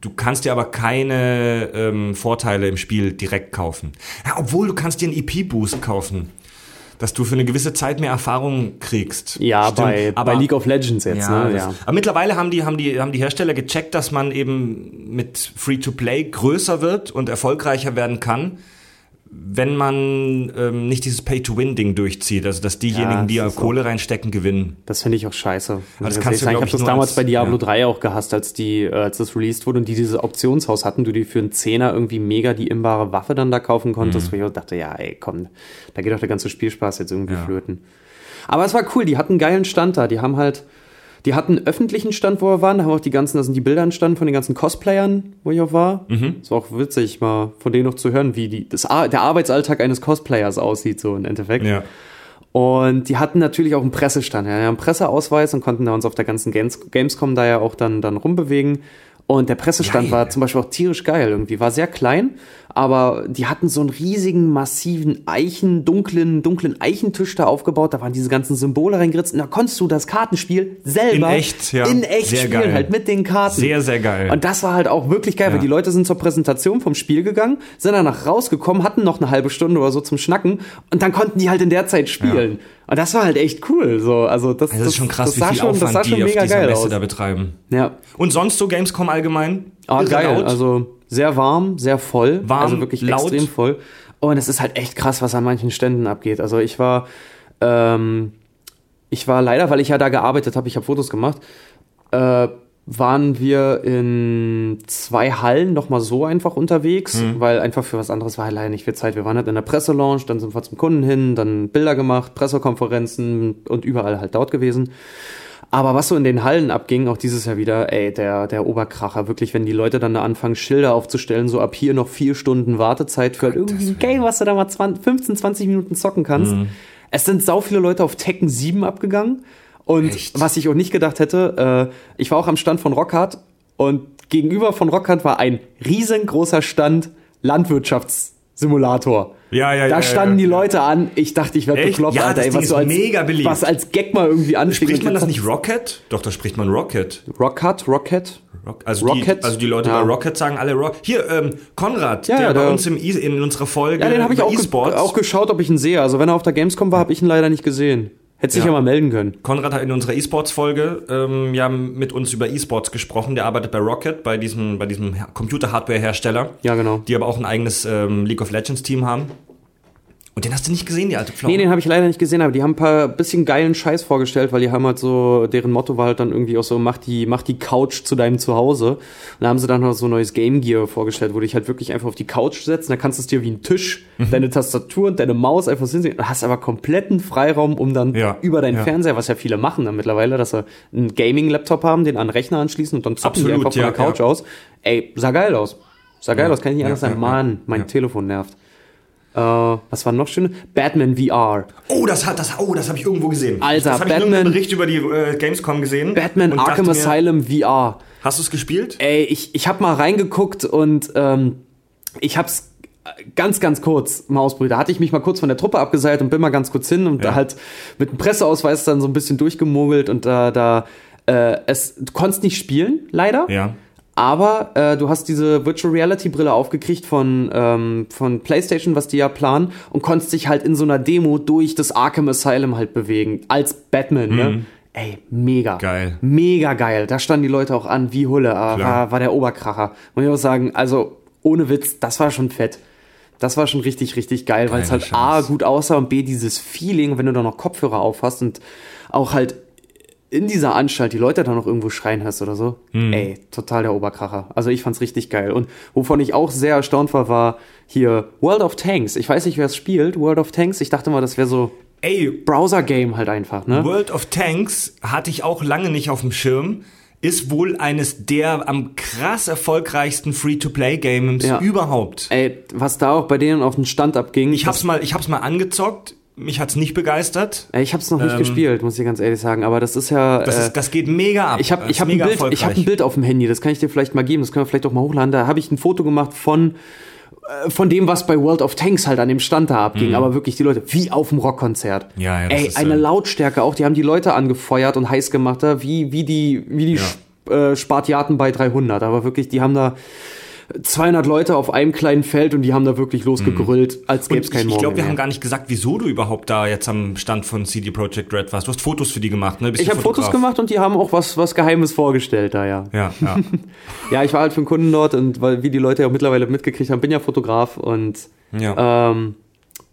du kannst dir aber keine ähm, Vorteile im Spiel direkt kaufen. Ja, obwohl du kannst dir einen EP-Boost kaufen, dass du für eine gewisse Zeit mehr Erfahrung kriegst. ja, Stimmt, bei, aber bei League of Legends jetzt, ja, ne? das, Ja. aber mittlerweile haben die, haben, die, haben die Hersteller gecheckt, dass man eben mit Free-to-Play größer wird und erfolgreicher werden kann, wenn man ähm, nicht dieses Pay-to-Win-Ding durchzieht. Also, dass diejenigen, Ja, die das ja ist Kohle reinstecken, gewinnen. Das finde ich auch scheiße. muss das ich kannst du, ich habe das damals als- bei Diablo ja. 3 auch gehasst, als die, äh, als das released wurde und die dieses Auktionshaus hatten, du dir für einen Zehner irgendwie mega die imbare Waffe dann da kaufen konntest, wo ich auch dachte, ja, ey, komm, da geht doch der ganze Spielspaß jetzt irgendwie Ja. flöten. Aber es war cool, die hatten einen geilen Stand da, die haben halt, die hatten einen öffentlichen Stand, wo wir waren, da haben auch die ganzen, da sind die Bilder entstanden von den ganzen Cosplayern, wo ich auch war. Mhm. Es war auch witzig, mal von denen noch zu hören, wie die, das, der Arbeitsalltag eines Cosplayers aussieht, so im Endeffekt. Ja. Und die hatten natürlich auch einen Pressestand. Ja, einen Presseausweis und konnten da uns auf der ganzen Games Gamescom da ja auch dann, dann rumbewegen. Und der Pressestand Geil. war zum Beispiel auch tierisch geil irgendwie. War sehr klein, aber die hatten so einen riesigen, massiven Eichen, dunklen, dunklen Eichentisch da aufgebaut. Da waren diese ganzen Symbole reingeritzt. Und da konntest du das Kartenspiel selber In echt, ja. in echt Sehr spielen, geil. halt mit den Karten. Sehr, sehr geil. Und das war halt auch wirklich geil, weil Ja. die Leute sind zur Präsentation vom Spiel gegangen, sind danach rausgekommen, hatten noch eine halbe Stunde oder so zum Schnacken und dann konnten die halt in der Zeit spielen. Und das war halt echt cool. So, also das, Das ist schon krass, das wie sah viel schon, das sah Aufwand schon die auf mega dieser geil Messe aus. da betreiben. Ja. Und sonst so Gamescom allgemein? Ah, geil. Also sehr warm, sehr voll. Warm, also wirklich laut. extrem voll. Und es ist halt echt krass, was an manchen Ständen abgeht. Also ich war, ähm, ich war leider, weil ich ja da gearbeitet habe, ich habe Fotos gemacht, äh, waren wir in zwei Hallen noch mal so einfach unterwegs, weil einfach für was anderes war halt leider nicht viel Zeit. Wir waren halt in der Presselounge, dann sind wir zum Kunden hin, dann Bilder gemacht, Pressekonferenzen und überall halt dort gewesen. Aber was so in den Hallen abging, auch dieses Jahr wieder, ey, der, der Oberkracher, wirklich, wenn die Leute dann da anfangen, Schilder aufzustellen, so ab hier noch vier Stunden Wartezeit für halt irgendwie ein Game, was du da mal 20, 15, 20 Minuten zocken kannst. Es sind sau viele Leute auf Tekken 7 abgegangen. Und Echt? was ich auch nicht gedacht hätte, äh, ich war auch am Stand von Rockhard und gegenüber von Rockhard war ein riesengroßer Stand Landwirtschaftssimulator. Ja, ja, Da ja, standen ja, die ja. Leute an. Ich dachte, ich werde bekloppt, Ja, Alter. das Ey, was ist so als, mega beliebt. was als Gag mal irgendwie ansteht. Spricht man das nicht Rocket? Doch, da spricht man Rocket. Rockhard, Rocket? Rock, also, Rocket? Die, also die Leute Ja. bei Rocket sagen alle Rock. Hier, ähm, Konrad, Ja, der ja, bei der- uns im, E- in unserer Folge Ja, den habe ich auch, ge E-Sports. auch geschaut, ob ich ihn sehe. Also wenn er auf der Gamescom war, habe ich ihn leider nicht gesehen. Hätte sich Ja. ja mal melden können. Konrad hat in unserer E-Sports-Folge ähm, ja mit uns über E-Sports gesprochen. Der arbeitet bei Rocket, bei diesem, bei diesem Her- Computer-Hardware-Hersteller. Ja, genau. Die aber auch ein eigenes ähm, League of Legends-Team haben. Und den hast du nicht gesehen, die alte Pflaume? Nee, den habe ich leider nicht gesehen, aber die haben ein paar bisschen geilen Scheiß vorgestellt, weil die haben halt so, deren Motto war halt dann irgendwie auch so, mach die, mach die Couch zu deinem Zuhause. Und da haben sie dann noch so neues Game Gear vorgestellt, wo du dich halt wirklich einfach auf die Couch setzt, und da kannst du es dir wie ein Tisch, Mhm. deine Tastatur und deine Maus einfach so hinsetzen, hast aber kompletten Freiraum, um dann Ja, über deinen ja. Fernseher, was ja viele machen dann mittlerweile, dass sie einen Gaming-Laptop haben, den an den Rechner anschließen und dann zocken die Absolut, einfach von ja, der Couch aus. Ey, sah geil aus. Sah geil aus, kann ich nicht anders sagen. Mann, mein. Telefon nervt. Äh, was war noch schön? Batman VR. Oh, das hat das, oh, das habe ich irgendwo gesehen. Alter, das ich in Batman- irgendeinem Bericht über die äh, Gamescom gesehen. Batman Arkham mir, Asylum VR. Hast du es gespielt? Ey, ich, ich habe mal reingeguckt und ähm, ich hab's ganz, ganz kurz mal ausprobiert. Da hatte ich mich mal kurz von der Truppe abgeseilt und bin mal ganz kurz hin und Ja. da halt mit dem Presseausweis dann so ein bisschen durchgemogelt und da, da äh, es, du konntest nicht spielen, leider. Ja. Aber äh, du hast diese Virtual Reality Brille aufgekriegt von, ähm, von PlayStation, was die ja planen, und konntest dich halt in so einer Demo durch das Arkham Asylum halt bewegen. Als Batman, ne? Ey, mega. Mhm. Geil. Mega geil. Da standen die Leute auch an wie Hulle. Klar. war, war der Oberkracher. Muss ich auch sagen, also ohne Witz, das war schon fett. Das war schon richtig, richtig geil, weil es halt A, Scheiß. gut aussah und B, dieses Feeling, wenn du da noch Kopfhörer auf hast und auch halt in dieser Anstalt die Leute da noch irgendwo schreien hörst oder so. Hm. Ey, total der Oberkracher. Also ich fand's richtig geil. Und wovon ich auch sehr erstaunt war, war hier World of Tanks. Ich weiß nicht, wer es spielt, World of Tanks. Ich dachte mal, das wäre so Ey, Browser-Game halt einfach, ne? World of Tanks hatte ich auch lange nicht auf dem Schirm. Ist wohl eines der am krass erfolgreichsten Free-to-Play-Games Ja. überhaupt. Ey, was da auch bei denen auf den Stand abging. Ich hab's mal, ich hab's mal angezockt. Mich hat's nicht begeistert. Ich hab's noch nicht Ähm, gespielt, muss ich ganz ehrlich sagen. Aber das ist ja. Das, äh, ist, das geht mega ab. Ich habe ich hab ein, Bild, ich hab ein. Bild auf dem Handy, das kann ich dir vielleicht mal geben, das können wir vielleicht auch mal hochladen. Da habe ich ein Foto gemacht von, äh, von dem, was bei World of Tanks halt an dem Stand da abging. Aber wirklich die Leute, wie auf dem Rockkonzert. Mhm. Ja, ja, Ey, ist, eine äh, Lautstärke auch, die haben die Leute angefeuert und heiß gemacht, da, wie, wie die, wie die äh, Spartiaten bei 300. Aber wirklich, die haben da 200 Leute auf einem kleinen Feld und die haben da wirklich losgegrüllt, als gäbe es ich keinen ich Morgen glaube, wir haben gar nicht gesagt, wieso du überhaupt da jetzt am Stand von CD Projekt Red warst. Du hast Fotos für die gemacht, ne? Bist Ich habe Fotos gemacht und die haben auch was, was Geheimes vorgestellt da, ja. Ja, ja. <laughs> Ja, ich war halt für einen Kunden dort und weil, wie die Leute ja auch mittlerweile mitgekriegt haben, bin ja Fotograf und ja. ähm,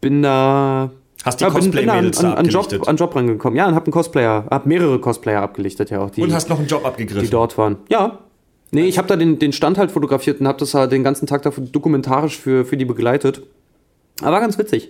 bin da. Hast die ja, an, Cosplay-Mädels da an, an, Job, an Job rangekommen. Ja, und hab einen Cosplayer, hab mehrere Cosplayer abgelichtet, ja auch, die, Und hast noch einen Job die abgegriffen. dort waren. Ja. Nee, ich habe da den, den Stand halt fotografiert und hab das halt den ganzen Tag dafür dokumentarisch für, für die begleitet. Aber war ganz witzig.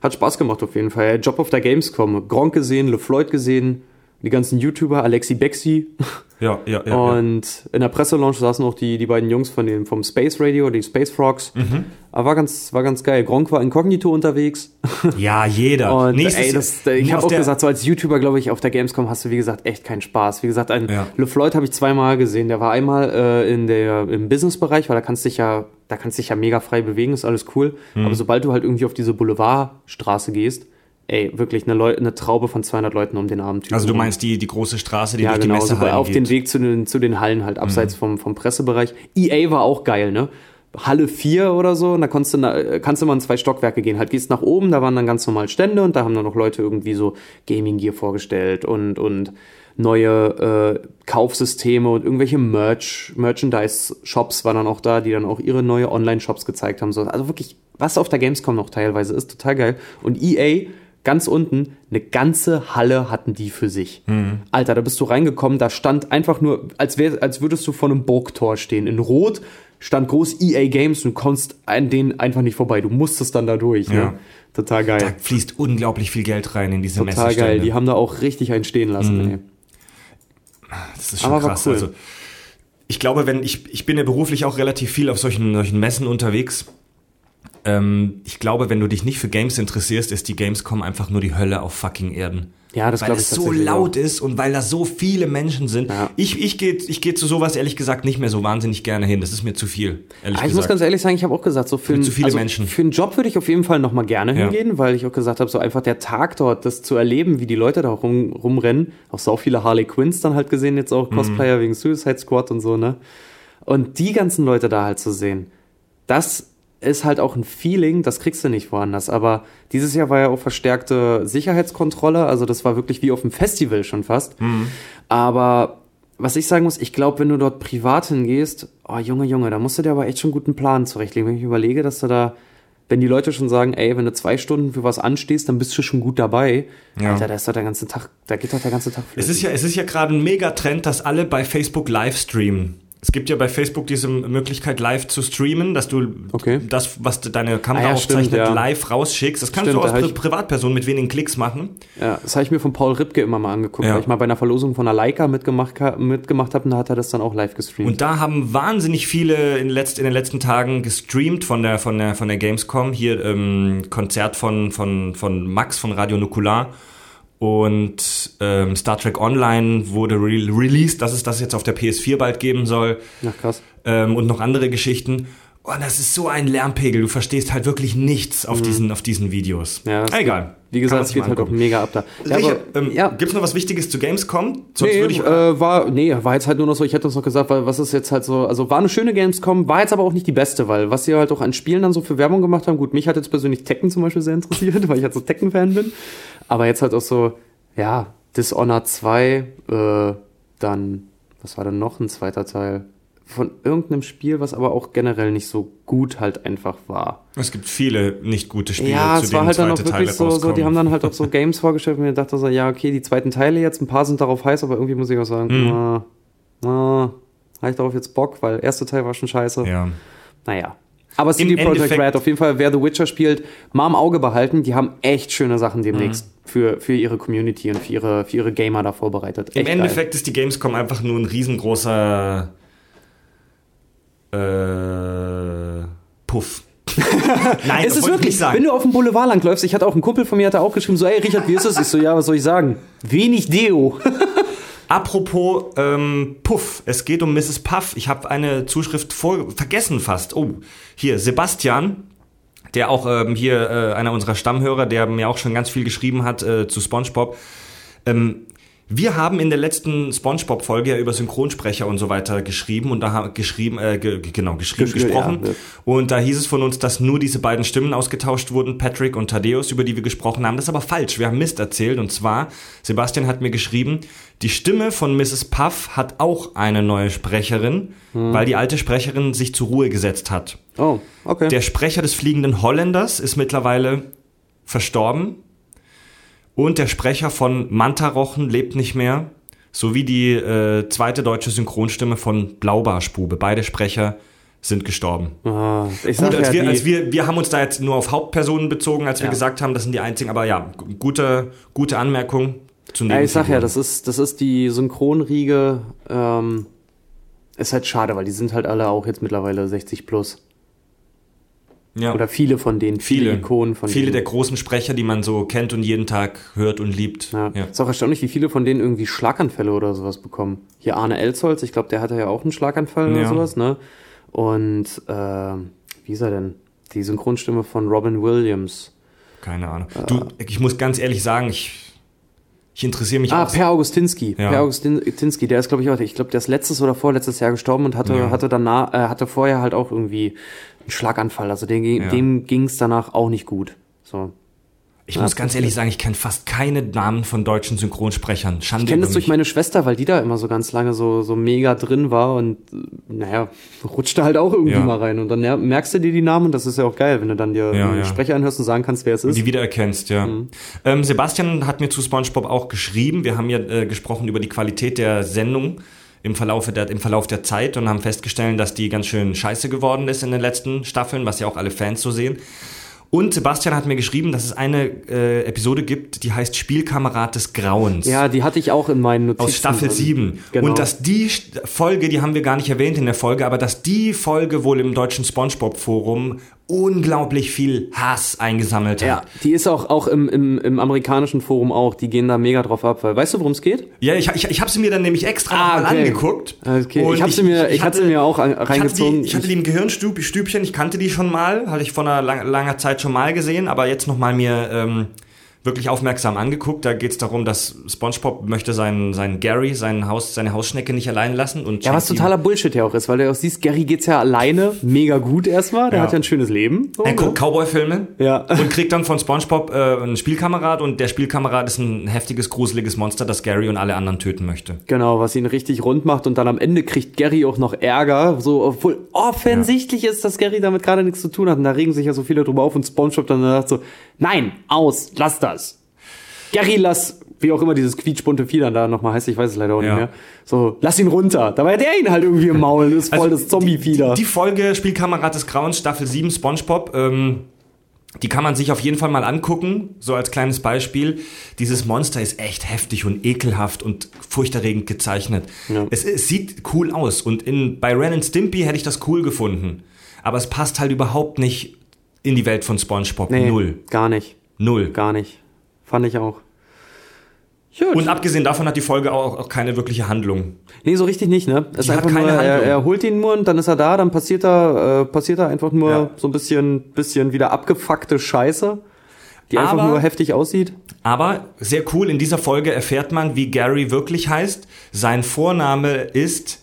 Hat Spaß gemacht auf jeden Fall. Job auf der Gamescom. Gronk gesehen, LeFloid gesehen, die ganzen YouTuber, Alexi Bexi. <laughs> Ja, ja, ja. ja. Und in der Presselounge saßen auch die, die beiden Jungs von dem, vom Space Radio, die Space Frogs. Mhm. Aber war ganz, war ganz geil. Gronk war inkognito unterwegs. <laughs> Ja, jeder. Und Nächstes ey, das, ich habe auch gesagt, so als YouTuber, glaube ich, auf der Gamescom hast du, wie gesagt, echt keinen Spaß. Wie gesagt, ein Ja. LeFloid habe ich zweimal gesehen. Der war einmal äh, in der, im Businessbereich, weil da kannst du dich ja, da kannst dich ja mega frei bewegen, ist alles cool. Mhm. Aber sobald du halt irgendwie auf diese Boulevardstraße gehst, ey, wirklich eine, Leu eine Traube von 200 Leuten um den armen Typen. Also du meinst die, die große Straße, die Ja, durch genau, die so Messehallen auf geht. den Weg zu den, zu den Hallen halt, abseits vom, vom Pressebereich. EA war auch geil, ne? Halle 4 oder so, und da konntest du, na- kannst du mal in zwei Stockwerke gehen. Halt gehst nach oben, da waren dann ganz normal Stände und da haben dann noch Leute irgendwie so Gaming Gear vorgestellt und, und neue äh, Kaufsysteme und irgendwelche Merch, Merchandise-Shops waren dann auch da, die dann auch ihre neue Online-Shops gezeigt haben. So, also wirklich, was auf der Gamescom noch teilweise ist, total geil. Und EA, ganz unten, eine ganze Halle hatten die für sich. Alter, da bist du reingekommen, da stand einfach nur, als, wär, als würdest du vor einem Burgtor stehen. In Rot stand groß EA Games und du kommst an denen einfach nicht vorbei. Du musstest dann da durch. Ja. Ne? Total geil. Da fließt unglaublich viel Geld rein in diese Total Messestände. geil. Die haben da auch richtig einen stehen lassen. Ey. Das ist schon Aber krass. cool. Also, ich glaube, wenn ich, ich bin ja beruflich auch relativ viel auf solchen, solchen Messen unterwegs. Ähm, ich glaube, wenn du dich nicht für Games interessierst, ist die Gamescom einfach nur die Hölle auf fucking Erden. Ja, das weil glaube ich es so laut ist und weil da so viele Menschen sind. Ja. Ich, ich gehe ich geh zu sowas ehrlich gesagt nicht mehr so wahnsinnig gerne hin. Das ist mir zu viel, ehrlich Ah, ich muss gesagt. ganz ehrlich sagen, ich habe auch gesagt, so für, einen- zu viele also Menschen. für einen Job würde ich auf jeden Fall noch mal gerne Ja. hingehen, weil ich auch gesagt habe, so einfach der Tag dort, das zu erleben, wie die Leute da rum, rumrennen, auch so viele Harley Quinns dann halt gesehen, jetzt Mhm. auch Cosplayer wegen Suicide Squad und so, ne? Und die ganzen Leute da halt zu sehen, das ist halt auch ein Feeling, das kriegst du nicht woanders. Aber dieses Jahr war ja auch verstärkte Sicherheitskontrolle, also das war wirklich wie auf einem Festival schon fast. Aber was ich sagen muss, ich glaube, wenn du dort privat hingehst, oh Junge, Junge, da musst du dir aber echt schon einen guten Plan zurechtlegen. Wenn ich überlege, dass du da, wenn die Leute schon sagen, ey, wenn du zwei Stunden für was anstehst, dann bist du schon gut dabei. Ja. Alter, da ist doch der ganze Tag, da geht doch der ganze Tag Es ist ja, es ist ja gerade ein Megatrend, dass alle bei Facebook live streamen. Es gibt ja bei Facebook diese Möglichkeit, live zu streamen, dass du Okay. das, was deine Kamera Ah ja, stimmt, aufzeichnet, ja. live rausschickst. Das kannst Stimmt, du hab ich- Privatpersonen mit wenigen Klicks machen. Ja, das habe ich mir von Paul Ripke immer mal angeguckt, Ja. weil ich mal bei einer Verlosung von einer Leica mitgemacht, mitgemacht habe und da hat er das dann auch live gestreamt. Und da haben wahnsinnig viele in, letzt, in den letzten Tagen gestreamt von der, von der, von der Gamescom. Hier ähm, Konzert von, von, von Max von Radio Nukular. Und ähm, Star Trek Online wurde re released, dass es das jetzt auf der PS4 bald geben soll. Ach krass. ähm, und noch andere Geschichten. Und das ist so ein Lärmpegel. Du verstehst halt wirklich nichts auf, diesen, auf diesen Videos. Mhm. Ja, Egal. Wie gesagt, es geht halt auch mega ab da. Ja, Richard, aber, ähm, ja. gibt's noch was Wichtiges zu Gamescom? Sonst Nee, würde ich. äh, war, nee, war jetzt halt nur noch so, ich hätte uns noch gesagt, weil was ist jetzt halt so, also war eine schöne Gamescom, war jetzt aber auch nicht die beste, weil was sie halt auch an Spielen dann so für Werbung gemacht haben, gut, mich hat jetzt persönlich Tekken zum Beispiel sehr interessiert, <laughs> weil ich halt so Tekken-Fan bin, aber jetzt halt auch so, ja, Dishonored 2, äh, dann, was war denn noch ein zweiter Teil? Von irgendeinem Spiel, was aber auch generell nicht so gut halt einfach war. es gibt viele nicht gute Spiele, Ja, zu es war halt dann auch wirklich so, so, die haben dann halt auch so <laughs> Games vorgestellt und mir dachte so, ja, okay, die zweiten Teile jetzt, ein paar sind darauf heiß, aber irgendwie muss ich auch sagen, Hm. na, na, habe ich darauf jetzt Bock, weil der erste Teil war schon scheiße. Ja. Naja. Aber CD Projekt Red, auf jeden Fall, wer The Witcher spielt, mal im Auge behalten, die haben echt schöne Sachen demnächst Hm. für, für ihre Community und für ihre, für ihre Gamer da vorbereitet. Im Echt geil. Endeffekt ist die Gamescom einfach nur ein riesengroßer äh, Puff. <laughs> Nein, Es das ist wirklich, sagen. wenn du auf dem Boulevard langläufst, ich hatte auch einen Kumpel von mir, hat er auch geschrieben, so, ey Richard, wie ist es? Ich so, ja, was soll ich sagen? Wenig Deo. <laughs> Apropos ähm, Puff, es geht um Mrs. Puff. Ich habe eine Zuschrift vor, vergessen fast. Oh, hier, Sebastian, der auch ähm, hier äh, einer unserer Stammhörer, der mir auch schon ganz viel geschrieben hat äh, zu SpongeBob. Ähm, wir haben in der letzten SpongeBob-Folge ja über Synchronsprecher und so weiter geschrieben und da haben geschrieben, äh, ge genau, geschrieben, Geschrieben, gesprochen. ja, ja. Und da hieß es von uns, dass nur diese beiden Stimmen ausgetauscht wurden, Patrick und Thaddeus, über die wir gesprochen haben. Das ist aber falsch. Wir haben Mist erzählt. Und zwar, Sebastian hat mir geschrieben, die Stimme von Mrs. Puff hat auch eine neue Sprecherin, Hm. weil die alte Sprecherin sich zur Ruhe gesetzt hat. Oh, okay. Der Sprecher des fliegenden Holländers ist mittlerweile verstorben. Und der Sprecher von Mantarochen lebt nicht mehr. Sowie die äh, zweite deutsche Synchronstimme von Blaubarspube. Beide Sprecher sind gestorben. Ah, ich Gut, sag als ja, wir, als wir, wir haben uns da jetzt nur auf Hauptpersonen bezogen, als wir Ja. gesagt haben, das sind die einzigen, aber ja, gu- gute, gute Anmerkung zu ja, ich sag ja, das ist, das ist die Synchronriege, ähm, ist halt schade, weil die sind halt alle auch jetzt mittlerweile 60 plus. Ja. Oder viele von denen, viele, viele, Ikonen von viele denen. der großen Sprecher, die man so kennt und jeden Tag hört und liebt. Ja. Ja. Ist auch erstaunlich, wie viele von denen irgendwie Schlaganfälle oder sowas bekommen. Hier Arne Elsholz, ich glaube, der hatte ja auch einen Schlaganfall oder Ja. sowas, ne? Und ähm, wie ist er denn? Die Synchronstimme von Robin Williams. Keine Ahnung. Du, ich muss ganz ehrlich sagen, ich, ich interessiere mich Ah, auch. Per Augustinski. Ja. Per Augustinski, der ist, glaube ich, auch, ich glaube, der ist letztes oder vorletztes Jahr gestorben und hatte, Ja. hatte danach, äh, hatte vorher halt auch irgendwie Schlaganfall. Also dem, Ja. dem ging es danach auch nicht gut. So. Ich muss ganz ehrlich sagen, ich kenne fast keine Namen von deutschen Synchronsprechern. Schande Ich kenne das durch meine Schwester, weil die da immer so ganz lange so, so mega drin war und äh, naja, rutscht da halt auch irgendwie Ja. mal rein. Und dann merkst du dir die Namen und das ist ja auch geil, wenn du dann dir Ja, ja. Sprecher anhörst und sagen kannst, wer es ist. Die wiedererkennst, ja. Mhm. Ähm, Sebastian hat mir zu SpongeBob auch geschrieben. Wir haben ja äh, gesprochen über die Qualität der Sendung im Verlauf der, im Verlauf der Zeit und haben festgestellt, dass die ganz schön scheiße geworden ist in den letzten Staffeln, was ja auch alle Fans so sehen. Und Sebastian hat mir geschrieben, dass es eine äh, Episode gibt, die heißt Spielkamerad des Grauens. ja, die hatte ich auch in meinen Notizen. aus Staffel drin. 7. Genau. Und dass die Folge, die haben wir gar nicht erwähnt in der Folge, aber dass die Folge wohl im deutschen SpongeBob-Forum unglaublich viel Hass eingesammelt ja, hat. die ist auch, auch im, im, im amerikanischen Forum auch, die gehen da mega drauf ab, weil weißt du, worum es geht? Ja, ich, ich, ich habe sie mir dann nämlich extra Ah, mal okay. angeguckt. Okay, ich hab sie mir- ich hatte sie mir auch an- ich hatte reingezogen. Die, ich hatte die im Gehirnstübchen, ich kannte die schon mal, hatte ich vor einer lang, langer Zeit schon mal gesehen, aber jetzt noch mal mir ähm, wirklich aufmerksam angeguckt. Da geht es darum, dass SpongeBob möchte seinen, seinen Gary, sein Haus, seine Hausschnecke nicht allein lassen und Ja, was totaler Bullshit ja auch ist, weil du auch siehst, Gary geht's ja alleine mega gut erstmal, der Ja. hat ja ein schönes Leben. So, Er ne? guckt Cowboy-Filme Ja. und kriegt dann von SpongeBob äh, einen Spielkamerad und der Spielkamerad ist ein heftiges, gruseliges Monster, das Gary und alle anderen töten möchte. Genau, was ihn richtig rund macht und dann am Ende kriegt Gary auch noch Ärger, so obwohl offensichtlich ist, dass Gary damit gerade nichts zu tun hat und da regen sich ja so viele drüber auf und SpongeBob dann sagt so, nein, aus, lass das. Gary, lass wie auch immer dieses quietschbunte Vieh dann da nochmal heißt, ich weiß es leider auch Ja. nicht mehr. So, lass ihn runter. Da war der ihn halt irgendwie im Maul, das ist voll das Zombie-Fieder. Die, die Folge Spielkamerad des Grauens, Staffel 7, Spongebob, ähm, die kann man sich auf jeden Fall mal angucken, so als kleines Beispiel. Dieses Monster ist echt heftig und ekelhaft und furchterregend gezeichnet. Ja. Es, es sieht cool aus und in, bei Ren and Stimpy hätte ich das cool gefunden. Aber es passt halt überhaupt nicht in die Welt von Spongebob. Nee, Null. Gar nicht. Null. Gar nicht. Fand ich auch. Gut. Und abgesehen davon hat die Folge auch, auch keine wirkliche Handlung. Nee, so richtig nicht, ne? Es Die hat einfach nur, keine er, Handlung. er holt ihn nur und dann ist er da, dann passiert da, äh, passiert da einfach nur Ja. so ein bisschen, bisschen wieder abgefuckte Scheiße, die einfach Aber- nur heftig aussieht. Aber sehr cool, in dieser Folge erfährt man, wie Gary wirklich heißt. Sein Vorname ist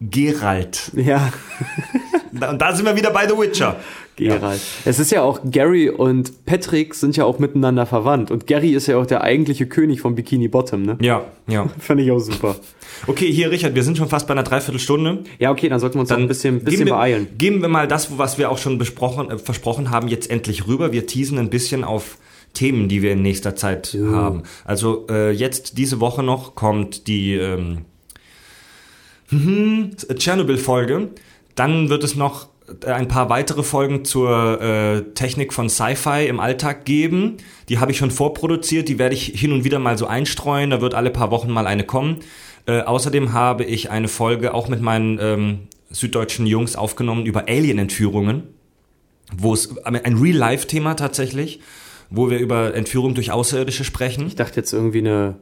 Geralt. Ja, Und da sind wir wieder bei The Witcher. <laughs> Geralt. Es ist ja auch, Gary und Patrick sind ja auch miteinander verwandt. Und Gary ist ja auch der eigentliche König von Bikini Bottom, ne? Ja, ja. <laughs> Fand ich auch super. Okay, hier, Richard, wir sind schon fast bei einer Dreiviertelstunde. Ja, okay, dann sollten wir uns noch ein bisschen, bisschen geben wir, beeilen. Geben wir mal das, was wir auch schon besprochen, äh, versprochen haben, jetzt endlich rüber. Wir teasen ein bisschen auf Themen, die wir in nächster Zeit haben. Also äh, jetzt diese Woche noch kommt die ähm, <laughs> Tschernobyl-Folge. Dann wird es noch ein paar weitere Folgen zur äh, Technik von Sci-Fi im Alltag geben. Die habe ich schon vorproduziert, die werde ich hin und wieder mal so einstreuen. Da wird alle paar Wochen mal eine kommen. Äh, außerdem habe ich eine Folge auch mit meinen ähm, süddeutschen Jungs aufgenommen über Alien-Entführungen, wo es ein Real-Life-Thema tatsächlich, wo wir über Entführung durch Außerirdische sprechen. Ich dachte jetzt irgendwie eine.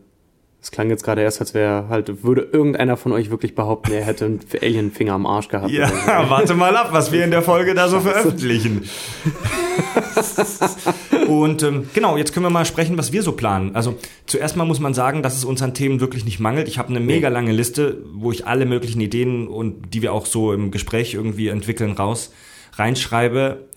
Es klang jetzt gerade erst, als wäre halt, würde irgendeiner von euch wirklich behaupten, er hätte einen Alien-Finger am Arsch gehabt. Ja, so. warte mal ab, was wir in der Folge da so veröffentlichen. Und ähm, genau, jetzt können wir mal sprechen, was wir so planen. Also zuerst mal muss man sagen, dass es uns an Themen wirklich nicht mangelt. Ich habe eine mega lange Liste, wo ich alle möglichen Ideen und die wir auch so im Gespräch irgendwie entwickeln raus reinschreibe.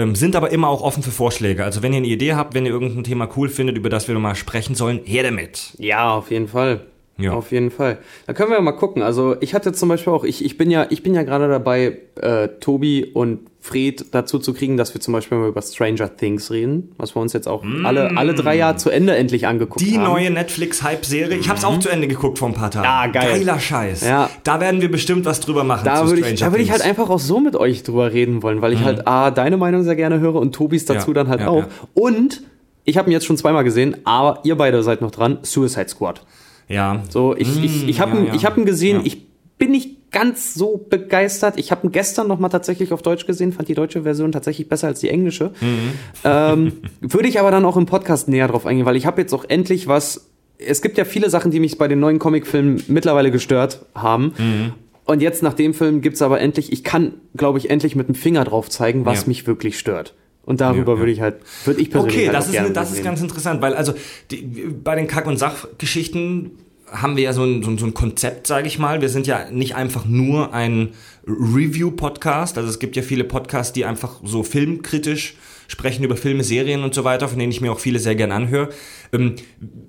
Ähm, sind aber immer auch offen für Vorschläge. Also wenn ihr eine Idee habt, wenn ihr irgendein Thema cool findet, über das wir mal sprechen sollen, her damit. Ja, auf jeden Fall. Ja. Auf jeden Fall. Da können wir ja mal gucken. Also ich hatte zum Beispiel auch, ich, ich bin ja, ich bin ja gerade dabei, äh, Tobi und Fred dazu zu kriegen, dass wir zum Beispiel mal über Stranger Things reden, was wir uns jetzt auch alle, alle drei Jahre zu Ende endlich angeguckt Mm. Die haben. neue Netflix-Hype-Serie. Ich habe es auch zu Ende geguckt vor ein paar Tagen. Ah, geil. Geiler Scheiß. Ja. Da werden wir bestimmt was drüber machen. Da zu würde ich, Stranger da würde ich halt. Mhm. einfach auch so mit euch drüber reden wollen, weil ich halt A, deine Meinung sehr gerne höre und Tobis dazu Ja, dann halt ja, auch. ja. Und ich habe ihn jetzt schon zweimal gesehen, aber ihr beide seid noch dran. Suicide Squad. Ja. So, ich, ich, ich habe ja, ihn, ja. ich hab ihn gesehen, Ja. ich bin nicht ganz so begeistert. Ich habe ihn gestern noch mal tatsächlich auf Deutsch gesehen, fand die deutsche Version tatsächlich besser als die englische. Mhm. Ähm, <laughs> würde ich aber dann auch im Podcast näher drauf eingehen, weil ich habe jetzt auch endlich was. Es gibt ja viele Sachen, die mich bei den neuen Comicfilmen mittlerweile gestört haben. Mhm. Und jetzt nach dem Film gibt's aber endlich, ich kann, glaube ich, endlich mit dem Finger drauf zeigen, was Ja. mich wirklich stört. Und darüber Ja, ja. würde ich halt, würde ich persönlich Okay, halt das auch ist, gerne das ist ganz interessant, weil also die, bei den Kack- und Sachgeschichten haben wir ja so ein, so ein, so ein Konzept, sage ich mal. Wir sind ja nicht einfach nur ein Review-Podcast. Also es gibt ja viele Podcasts, die einfach so filmkritisch sprechen über Filme, Serien und so weiter, von denen ich mir auch viele sehr gern anhöre. Ähm,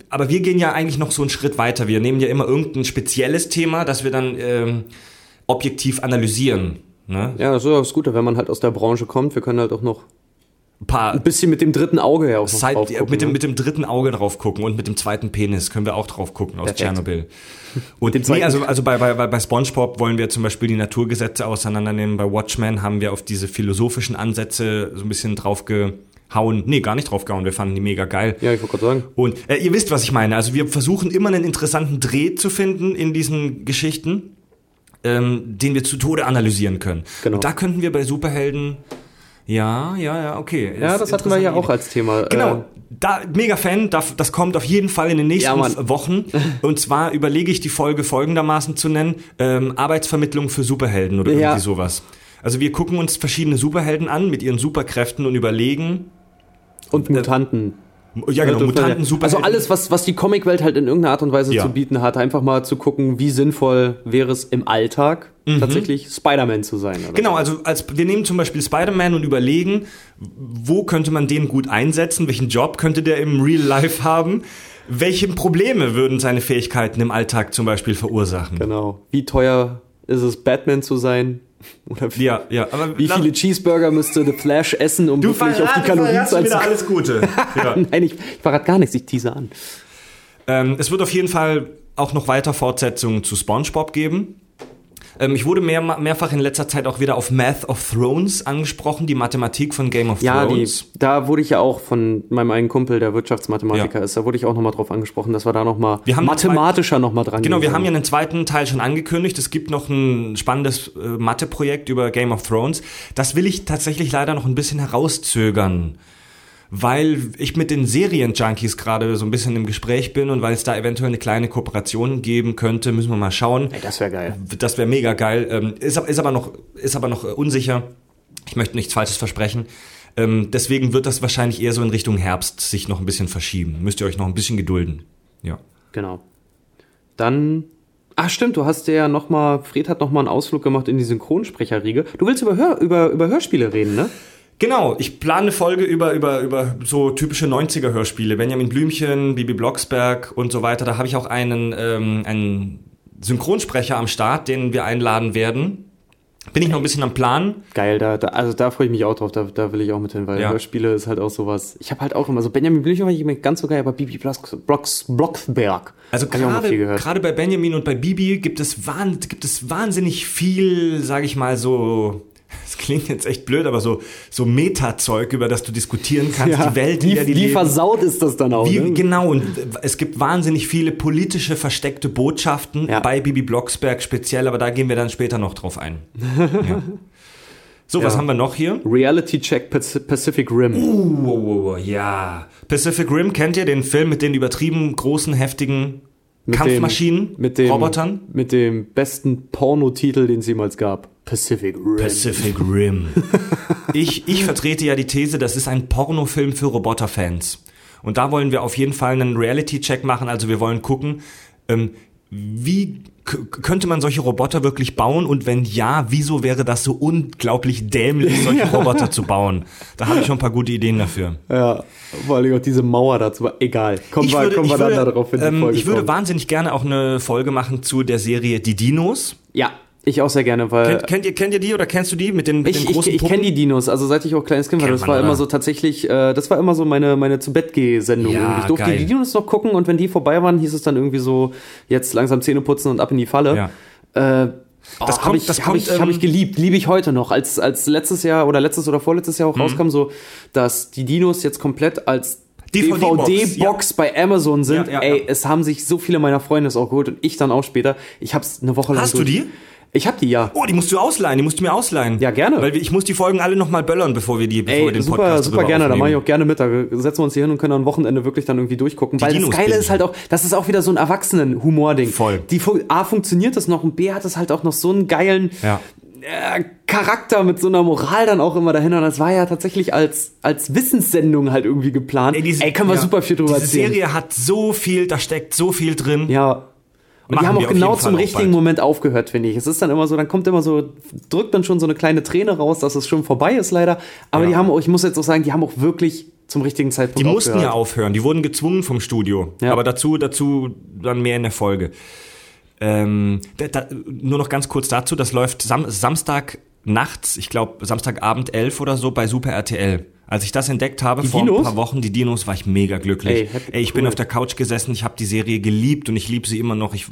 aber wir gehen ja eigentlich noch so einen Schritt weiter. Wir nehmen ja immer irgendein spezielles Thema, das wir dann ähm, objektiv analysieren. Ne? Ja, das ist das Gute, wenn man halt aus der Branche kommt. Wir können halt auch noch paar ein bisschen mit dem dritten Auge ja auch Seit, drauf gucken, mit, dem, ne? mit dem dritten Auge drauf gucken und mit dem zweiten Penis können wir auch drauf gucken aus Perfekt. Tschernobyl. <laughs> Und dem nee, zweiten- also, also bei, bei, bei SpongeBob wollen wir zum Beispiel die Naturgesetze auseinandernehmen. Bei Watchmen haben wir auf diese philosophischen Ansätze so ein bisschen drauf gehauen. Nee, gar nicht drauf gehauen. Wir fanden die mega geil. Ja, ich wollte gerade sagen. Und äh, ihr wisst, was ich meine. Also wir versuchen immer einen interessanten Dreh zu finden in diesen Geschichten, ähm, den wir zu Tode analysieren können. Genau. Und da könnten wir bei Superhelden, ja, ja, ja, okay. Ja, Ist das hatten wir ja auch als Thema. Genau, Äh, da, mega Fan, das, das kommt auf jeden Fall in den nächsten Ja. <laughs> Wochen. Und zwar überlege ich die Folge folgendermaßen zu nennen, ähm, Arbeitsvermittlung für Superhelden oder Ja. irgendwie sowas. Also wir gucken uns verschiedene Superhelden an mit ihren Superkräften und überlegen, und Mutanten. Ja genau, Mutanten, Also Superhelden. alles, was, was die Comicwelt halt in irgendeiner Art und Weise Ja. zu bieten hat, einfach mal zu gucken, wie sinnvoll wäre es im Alltag, tatsächlich Spider-Man zu sein. Mhm. Genau, also als wir nehmen zum Beispiel Spider-Man und überlegen, wo könnte man den gut einsetzen, welchen Job könnte der im Real Life haben, welche Probleme würden seine Fähigkeiten im Alltag zum Beispiel verursachen. Genau. Wie teuer ist es, Batman zu sein? <laughs> Oder wie, Ja, ja, aber wie viele Cheeseburger müsste The Flash essen, um du wirklich auf die verratst zu wieder alles Gute. <laughs> Ja. Nein, ich, ich verrate gar nichts, ich tease an. Ähm, es wird auf jeden Fall auch noch weiter Fortsetzungen zu SpongeBob geben. Ähm, ich wurde mehr, mehrfach in letzter Zeit auch wieder auf Math of Thrones angesprochen, die Mathematik von Game of Ja, Thrones. da wurde ich ja auch von meinem einen Kumpel, der Wirtschaftsmathematiker Ja. ist, da wurde ich auch nochmal drauf angesprochen, dass wir da nochmal mathematischer nochmal dran Genau, wir haben ja einen zweiten Teil schon angekündigt. Es gibt noch ein spannendes äh, Mathe-Projekt über Game of Thrones. Das will ich tatsächlich leider noch ein bisschen herauszögern, weil ich mit den Serien-Junkies gerade so ein bisschen im Gespräch bin und weil es da eventuell eine kleine Kooperation geben könnte, müssen wir mal schauen. Ey, das wäre geil. Das wäre mega geil. Ähm, ist, ist aber noch, ist aber noch äh, unsicher. Ich möchte nichts Falsches versprechen. Ähm, deswegen wird das wahrscheinlich eher so in Richtung Herbst sich noch ein bisschen verschieben. Müsst ihr euch noch ein bisschen gedulden. Ja. Genau. Dann. Ach stimmt, du hast ja noch mal, Fred hat noch mal einen Ausflug gemacht in die Synchronsprecherriege. Du willst über, Hör, über, über Hörspiele reden, ne? Genau, ich plane eine Folge über, über, über so typische 90er-Hörspiele. Benjamin Blümchen, Bibi Blocksberg und so weiter. Da habe ich auch einen, ähm, einen Synchronsprecher am Start, den wir einladen werden. Bin ich noch ein bisschen am Plan. Geil, da, da, also da freue ich mich auch drauf, da, da will ich auch mit hin, weil Ja. Hörspiele ist halt auch sowas. Ich habe halt auch immer so Benjamin Blümchen war ich immer ganz so geil, aber Bibi Blocks, Blocks, Blocksberg. Also gerade bei Benjamin und bei Bibi gibt es, wahn, gibt es wahnsinnig viel, sage ich mal so, es klingt jetzt echt blöd, aber so, so Meta-Zeug, über das du diskutieren kannst, die Welt, wie, der die wie leben. versaut ist das dann auch? Wie, ne? Genau, und es gibt wahnsinnig viele politische versteckte Botschaften Ja. bei Bibi Blocksberg speziell, aber da gehen wir dann später noch drauf ein. <laughs> ja. So, was Ja. haben wir noch hier? Reality Check Pac- Pacific Rim. Uh, ja. Pacific Rim, kennt ihr den Film mit den übertrieben großen, heftigen Mit Kampfmaschinen, dem, mit dem, Robotern? Mit dem besten Pornotitel, den es jemals gab. Pacific Rim. Pacific Rim. <laughs> ich, ich vertrete ja die These, das ist ein Pornofilm für Roboterfans. Und da wollen wir auf jeden Fall einen Reality-Check machen. Also wir wollen gucken, ähm, wie könnte man solche Roboter wirklich bauen? Und wenn ja, wieso wäre das so unglaublich dämlich, solche <laughs> Roboter zu bauen? Da habe ich schon ein paar gute Ideen dafür. Ja, vor allem auch diese Mauer dazu. Egal. Kommen wir, kommen wir dann darauf, die ähm, Folge ich würde wahnsinnig gerne auch eine Folge machen zu der Serie Die Dinos. Ja, ich auch sehr gerne, weil Kennt, kennt, ihr, kennt ihr die oder kennst du die mit den, mit ich, den ich, großen ich Puppen? kenne die Dinos, also seit ich auch kleines Kind war, das war oder? immer so tatsächlich, äh, das war immer so meine, meine zu Bett sendung Ja, Ich durfte geil. die Dinos noch gucken und wenn die vorbei waren, hieß es dann irgendwie so, jetzt langsam Zähne putzen und ab in die Falle. Ja. Äh, Das das kommt- habe ich, das hab kommt, ich, hab ich ähm, geliebt, liebe ich heute noch. Als, als letztes Jahr oder letztes oder vorletztes Jahr auch Mhm. rauskam, so, dass die Dinos jetzt komplett als DVD-Box, DVD-Box bei Amazon sind. Ja, ja, Ey, ja. es haben sich so viele meiner Freunde es auch geholt und ich dann auch später. Ich hab's eine Woche lang. Hast du durch- die? Ich hab die, ja. Oh, die musst du ausleihen, die musst du mir ausleihen. Ja, gerne. Weil wir- ich muss die Folgen alle nochmal böllern, bevor wir die, bevor wir Ey, den super, Podcast super gerne, da mache ich auch gerne mit. Da setzen wir uns hier hin und können am Wochenende wirklich dann irgendwie durchgucken. Weil Dinos das Geile ist halt auch, das ist auch wieder so ein Erwachsenen-Humor-Ding. Voll. Die, A, funktioniert das noch und B, hat es halt auch noch so einen geilen Ja. äh, Charakter mit so einer Moral dann auch immer dahinter. Und das war ja tatsächlich als, als Wissenssendung halt irgendwie geplant. Ey, diese- können wir ja, super viel drüber diese erzählen. Serie hat so viel, da steckt so viel drin. Ja. Und die haben auch genau Fall zum richtigen. Moment aufgehört, finde ich. Es ist dann immer so, dann kommt immer so, drückt dann schon so eine kleine Träne raus, dass es schon vorbei ist leider. Aber Ja. die haben auch, ich muss jetzt auch sagen, die haben auch wirklich zum richtigen Zeitpunkt Die mussten aufgehört. ja aufhören, die wurden gezwungen vom Studio. Ja. Aber dazu, dazu dann mehr in der Folge. Ähm, da, da, nur noch ganz kurz dazu, das läuft Sam Samstag nachts, ich glaube Samstagabend 11 oder so bei Super RTL. Als ich das entdeckt habe vor Dinos? ein paar Wochen, die Dinos, war ich mega glücklich. Ey, Ey, ich bin cool. auf der Couch gesessen, ich habe die Serie geliebt und ich liebe sie immer noch. Ich,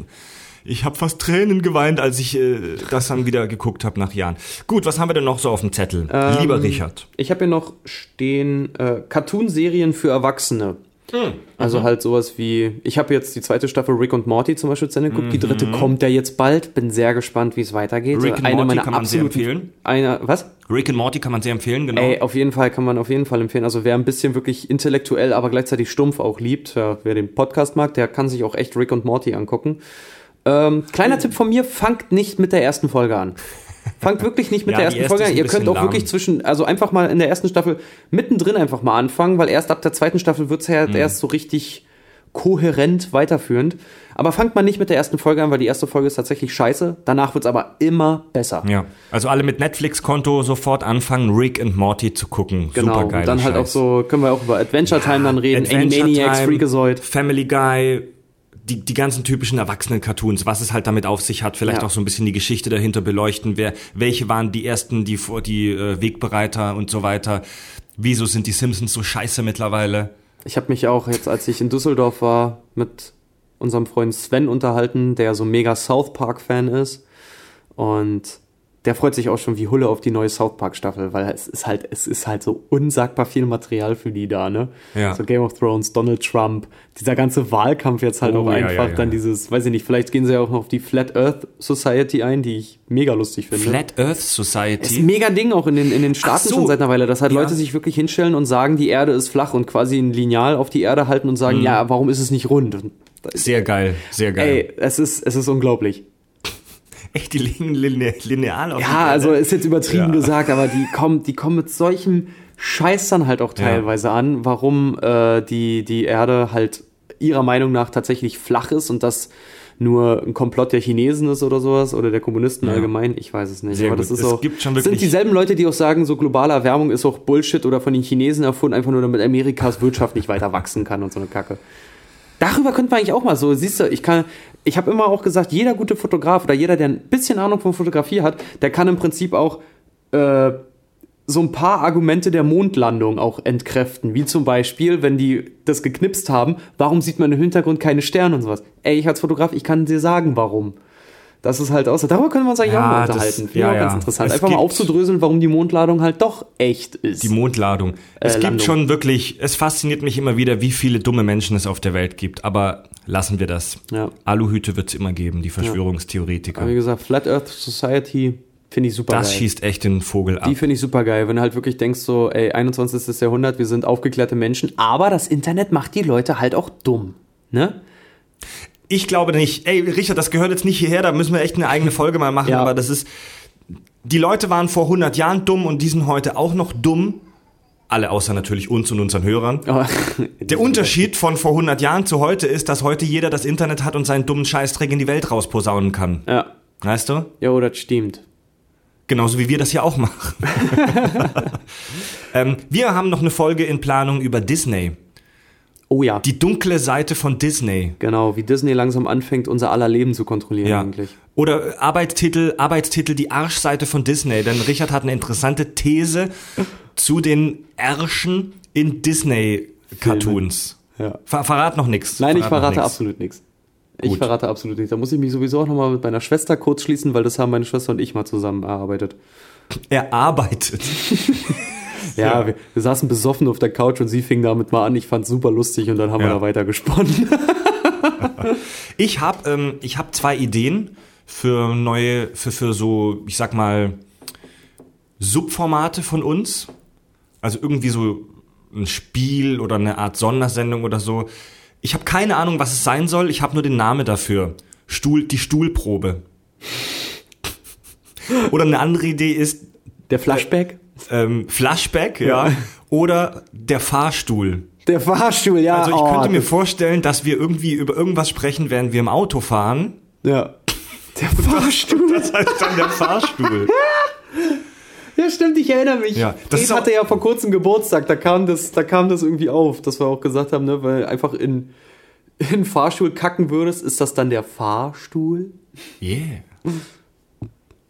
ich habe fast Tränen geweint, als ich äh, das dann wieder geguckt habe nach Jahren. Gut, was haben wir denn noch so auf dem Zettel? Ähm, Lieber Richard. Ich habe hier noch stehen äh, Cartoon-Serien für Erwachsene. Hm. Also halt sowas wie, ich habe jetzt die zweite Staffel Rick und Morty zum Beispiel zu Ende geguckt, die dritte kommt ja jetzt bald, bin sehr gespannt, wie es weitergeht. Mhm. Rick and Morty kann man sehr empfehlen. Eine, was? Rick and Morty kann man sehr empfehlen, genau. Ey, auf jeden Fall kann man auf jeden Fall empfehlen. Also wer ein bisschen wirklich intellektuell, aber gleichzeitig stumpf auch liebt, wer den Podcast mag, der kann sich auch echt Rick und Morty angucken. Ähm, kleiner Tipp von mir, fangt nicht mit der ersten Folge an. Fangt wirklich nicht mit Ja, der ersten erste Folge an. Ihr könnt auch wirklich lahm. zwischen, also einfach mal in der ersten Staffel mittendrin einfach mal anfangen, weil erst ab der zweiten Staffel wird's Mhm. ja erst so richtig kohärent weiterführend. Aber fangt mal nicht mit der ersten Folge an, weil die erste Folge ist tatsächlich scheiße. Danach wird's aber immer besser. Ja, also alle mit Netflix-Konto sofort anfangen, Rick and Morty zu gucken. Genau, Super und dann halt auch so, können wir auch über Adventure Time dann reden, Adventure Animaniacs, Time, Freakazoid. Family Guy, die, die ganzen typischen Erwachsenen-Cartoons, was es halt damit auf sich hat, vielleicht Ja. auch so ein bisschen die Geschichte dahinter beleuchten, wer, welche waren die ersten, die, vor- die äh, Wegbereiter und so weiter. Wieso sind die Simpsons so scheiße mittlerweile? Ich habe mich auch jetzt, als ich in Düsseldorf war, mit unserem Freund Sven unterhalten, der so mega South Park-Fan ist. Und der freut sich auch schon wie Hulle auf die neue South Park Staffel, weil es ist halt, es ist halt so unsagbar viel Material für die da, ne? Ja. So Game of Thrones, Donald Trump, dieser ganze Wahlkampf jetzt halt Oh, auch ja, einfach, ja, dann dieses, weiß ich nicht, vielleicht gehen sie ja auch noch auf die Flat Earth Society ein, die ich mega lustig finde. Flat Earth ist Society. ein mega Ding auch in den, in den Staaten so. schon seit einer Weile, dass halt. Leute sich wirklich hinstellen und sagen, die Erde ist flach und quasi ein Lineal auf die Erde halten und sagen, Mhm. ja, warum ist es nicht rund? Ist- Sehr geil, sehr geil. Ey, es ist, es ist unglaublich. Echt, die liegen line lineal auf Ja, also ist jetzt übertrieben Ja. gesagt, aber die kommen, die kommen mit solchem Scheiß dann halt auch Ja. teilweise an, warum äh, die, die Erde halt ihrer Meinung nach tatsächlich flach ist und das nur ein Komplott der Chinesen ist oder sowas oder der Kommunisten Ja. allgemein. Ich weiß es nicht. Sehr aber das gut. ist Es auch, gibt schon sind dieselben Leute, die auch sagen, so globale Erwärmung ist auch Bullshit oder von den Chinesen erfunden, einfach nur damit Amerikas Wirtschaft nicht weiter wachsen kann und so eine Kacke. Darüber könnte man eigentlich auch mal so, siehst du, ich kann, ich habe immer auch gesagt, jeder gute Fotograf oder jeder, der ein bisschen Ahnung von Fotografie hat, der kann im Prinzip auch äh, so ein paar Argumente der Mondlandung auch entkräften. Wie zum Beispiel, wenn die das geknipst haben, warum sieht man im Hintergrund keine Sterne und sowas? Ey, ich als Fotograf, ich kann dir sagen, warum. Das ist halt aus. Darüber können wir uns eigentlich Ja, auch mal das- unterhalten. Finde ja, auch ganz ja. interessant. Es Einfach mal aufzudröseln, warum die Mondladung halt doch echt ist. Die Mondladung. Es gibt Landung. schon wirklich, es fasziniert mich immer wieder, wie viele dumme Menschen es auf der Welt gibt. Aber lassen wir das. Ja. Aluhüte wird es immer geben, die Verschwörungstheoretiker. Aber wie gesagt, Flat Earth Society finde ich super Das geil. schießt echt den Vogel ab. Die finde ich super geil, wenn du halt wirklich denkst so, ey, 21. Jahrhundert, wir sind aufgeklärte Menschen, aber das Internet macht die Leute halt auch dumm, ne? Ich glaube nicht. Ey, Richard, das gehört jetzt nicht hierher, da müssen wir echt eine eigene Folge mal machen, <laughs> Ja. aber das ist. Die Leute waren vor 100 Jahren dumm und die sind heute auch noch dumm. Alle außer natürlich uns und unseren Hörern. Aber Der Unterschied von vor 100 Jahren zu heute ist, dass heute jeder das Internet hat und seinen dummen Scheißdreck in die Welt rausposaunen kann. Ja, Weißt du? jo, das stimmt. Genauso wie wir das ja auch machen. <laughs> <laughs> ähm, wir haben noch eine Folge in Planung über Disney. Oh ja, Die dunkle Seite von Disney. genau, wie Disney langsam anfängt, unser aller Leben zu kontrollieren Ja. eigentlich. Oder Arbeitstitel, Arbeitstitel die Arschseite von Disney. Denn Richard hat eine interessante These <laughs> zu den Ärschen in Disney-Cartoons. Ja. Ver verrat noch nichts. Nein, ich noch verrate nix. absolut nichts. Ich Gut. verrate absolut nichts. Da muss ich mich sowieso auch nochmal mit meiner Schwester kurz schließen, weil das haben meine Schwester und ich mal zusammen erarbeitet. Er <laughs> arbeitet. Ja. Wir, wir saßen besoffen auf der Couch und sie fing damit mal an. Ich fand's super lustig und dann haben wir Ja. da weiter gesponnen. <laughs> Ich habe ähm, ich hab zwei Ideen für neue, für, für so, ich sag mal, Subformate von uns. Also irgendwie so ein Spiel oder eine Art Sondersendung oder so. Ich habe keine Ahnung, was es sein soll. Ich habe nur den Namen dafür. Stuhl, die Stuhlprobe. <laughs> Oder eine andere Idee ist Der Flashback? Ähm, Flashback, ja. Oder der Fahrstuhl. Der Fahrstuhl, ja. Also ich oh, könnte mir das- vorstellen, dass wir irgendwie über irgendwas sprechen, während wir im Auto fahren. Ja. Der Fahrstuhl. <laughs> Das heißt dann der Fahrstuhl. Ja, stimmt, ich erinnere mich. Ja, das das auch- hatte ja vor kurzem Geburtstag, da kam das, da kam das irgendwie auf, dass wir auch gesagt haben, ne, weil einfach in, in Fahrstuhl kacken würdest, ist das dann der Fahrstuhl? Yeah.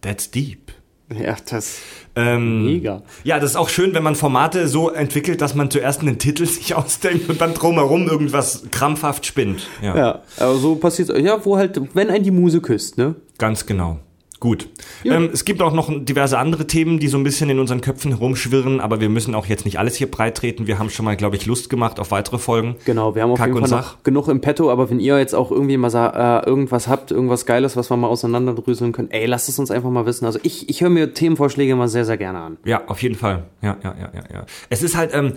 That's deep. <laughs> Ja, das Ähm, mega. Ja, das ist auch schön, wenn man Formate so entwickelt, dass man zuerst einen Titel <laughs> sich ausdenkt und dann drumherum irgendwas krampfhaft spinnt. Ja, Ja, aber so passiert ja, wo halt, wenn ein die Muse küsst, ne? ganz genau. Gut. Ähm, es gibt auch noch diverse andere Themen, die so ein bisschen in unseren Köpfen herumschwirren, aber wir müssen auch jetzt nicht alles hier breit treten. Wir haben schon mal, glaube ich, Lust gemacht auf weitere Folgen. Genau, wir haben auf Kack jeden Fall genug im Petto, aber wenn ihr jetzt auch irgendwie mal äh, irgendwas habt, irgendwas Geiles, was wir mal auseinanderdrüseln können, ey, lasst es uns einfach mal wissen. Also ich, ich höre mir Themenvorschläge mal sehr, sehr gerne an. Ja, auf jeden Fall. Ja, ja, ja, ja, ja. Es ist halt, ähm,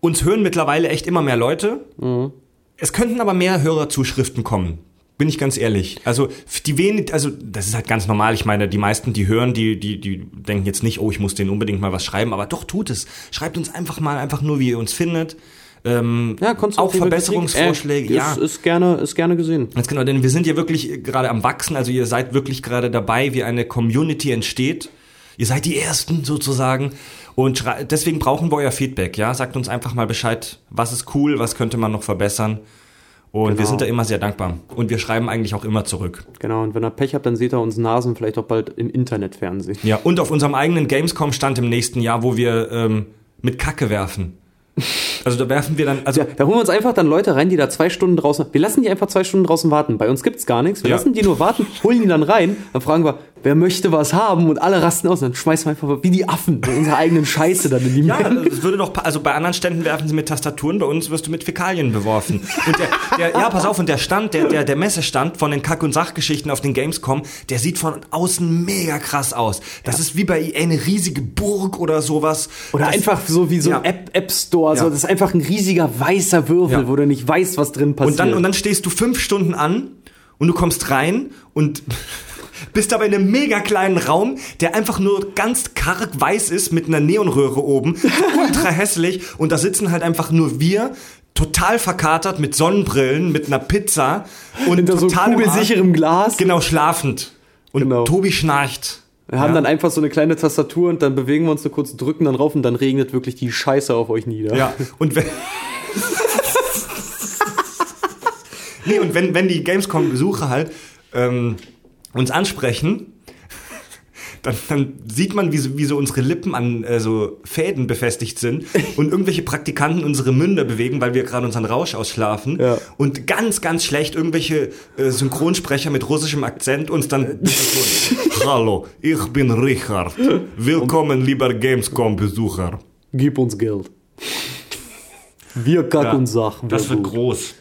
uns hören mittlerweile echt immer mehr Leute. Es könnten aber mehr Hörerzuschriften kommen. Bin ich ganz ehrlich. Also die wenig, also das ist halt ganz normal. Ich meine, die meisten, die hören, die, die, die denken jetzt nicht, oh, ich muss denen unbedingt mal was schreiben, aber doch tut es. Schreibt uns einfach mal, einfach nur, wie ihr uns findet. Ähm, Ja, auch Verbesserungsvorschläge, äh, ja. Ist, ist gerne, ist gerne gesehen. Ganz genau, denn wir sind ja wirklich gerade am Wachsen, also ihr seid wirklich gerade dabei, wie eine Community entsteht. Ihr seid die Ersten sozusagen. Und deswegen brauchen wir euer Feedback, ja. Sagt uns einfach mal Bescheid, was ist cool, was könnte man noch verbessern. Und wir Genau. sind da immer sehr dankbar. Und wir schreiben eigentlich auch immer zurück. Genau, und wenn ihr Pech habt, dann seht ihr uns Nasen vielleicht auch bald im Internetfernsehen. Ja, und auf unserem eigenen Gamescom-Stand im nächsten Jahr, wo wir ähm, mit Kacke werfen. Also da werfen wir dann, also Ja, da holen wir uns einfach dann Leute rein, die da zwei Stunden draußen. Wir lassen die einfach zwei Stunden draußen warten. Bei uns gibt's gar nichts. Wir Ja. lassen die nur warten, holen die dann rein, dann fragen wir, wer möchte was haben und alle rasten aus. Und dann schmeißen wir einfach wie die Affen mit unserer eigenen Scheiße dann in die Ja, Menge. es würde doch, also bei anderen Ständen werfen sie mit Tastaturen, bei uns wirst du mit Fäkalien beworfen. Und der, der ja, pass auf, und der Stand, der, der, der Messestand von den Kack- und Sachgeschichten auf den Gamescom, der sieht von außen mega krass aus. Das ist wie bei EA eine riesige Burg oder sowas. Oder das, einfach so wie so Ja. ein App, App Store. So, Ja. das ist einfach ein riesiger weißer Würfel, Ja. wo du nicht weißt, was drin passiert. Und dann, und dann stehst du fünf Stunden an und du kommst rein und bist aber in einem mega kleinen Raum, der einfach nur ganz karg weiß ist mit einer Neonröhre oben, <laughs> ultra hässlich und da sitzen halt einfach nur wir, total verkatert mit Sonnenbrillen, mit einer Pizza und hinter so total Arsch. kugelsicherem Glas. Genau, schlafend. Und Genau. Tobi schnarcht. Wir haben Ja. dann einfach so eine kleine Tastatur und dann bewegen wir uns nur kurz, drücken dann rauf und dann regnet wirklich die Scheiße auf euch nieder. Ja, und wenn. <laughs> nee, und wenn, wenn die Gamescom-Besucher halt ähm, uns ansprechen, dann, dann sieht man, wie so, wie so unsere Lippen an äh, so Fäden befestigt sind <laughs> und irgendwelche Praktikanten unsere Münder bewegen, weil wir gerade unseren Rausch ausschlafen. Ja. Und ganz, ganz schlecht irgendwelche äh, Synchronsprecher mit russischem Akzent uns dann. <laughs> Hallo, ich bin Richard. Willkommen, lieber Gamescom-Besucher. Gib uns Geld. Wir kack Ja, und Sach. Das wird gut. groß.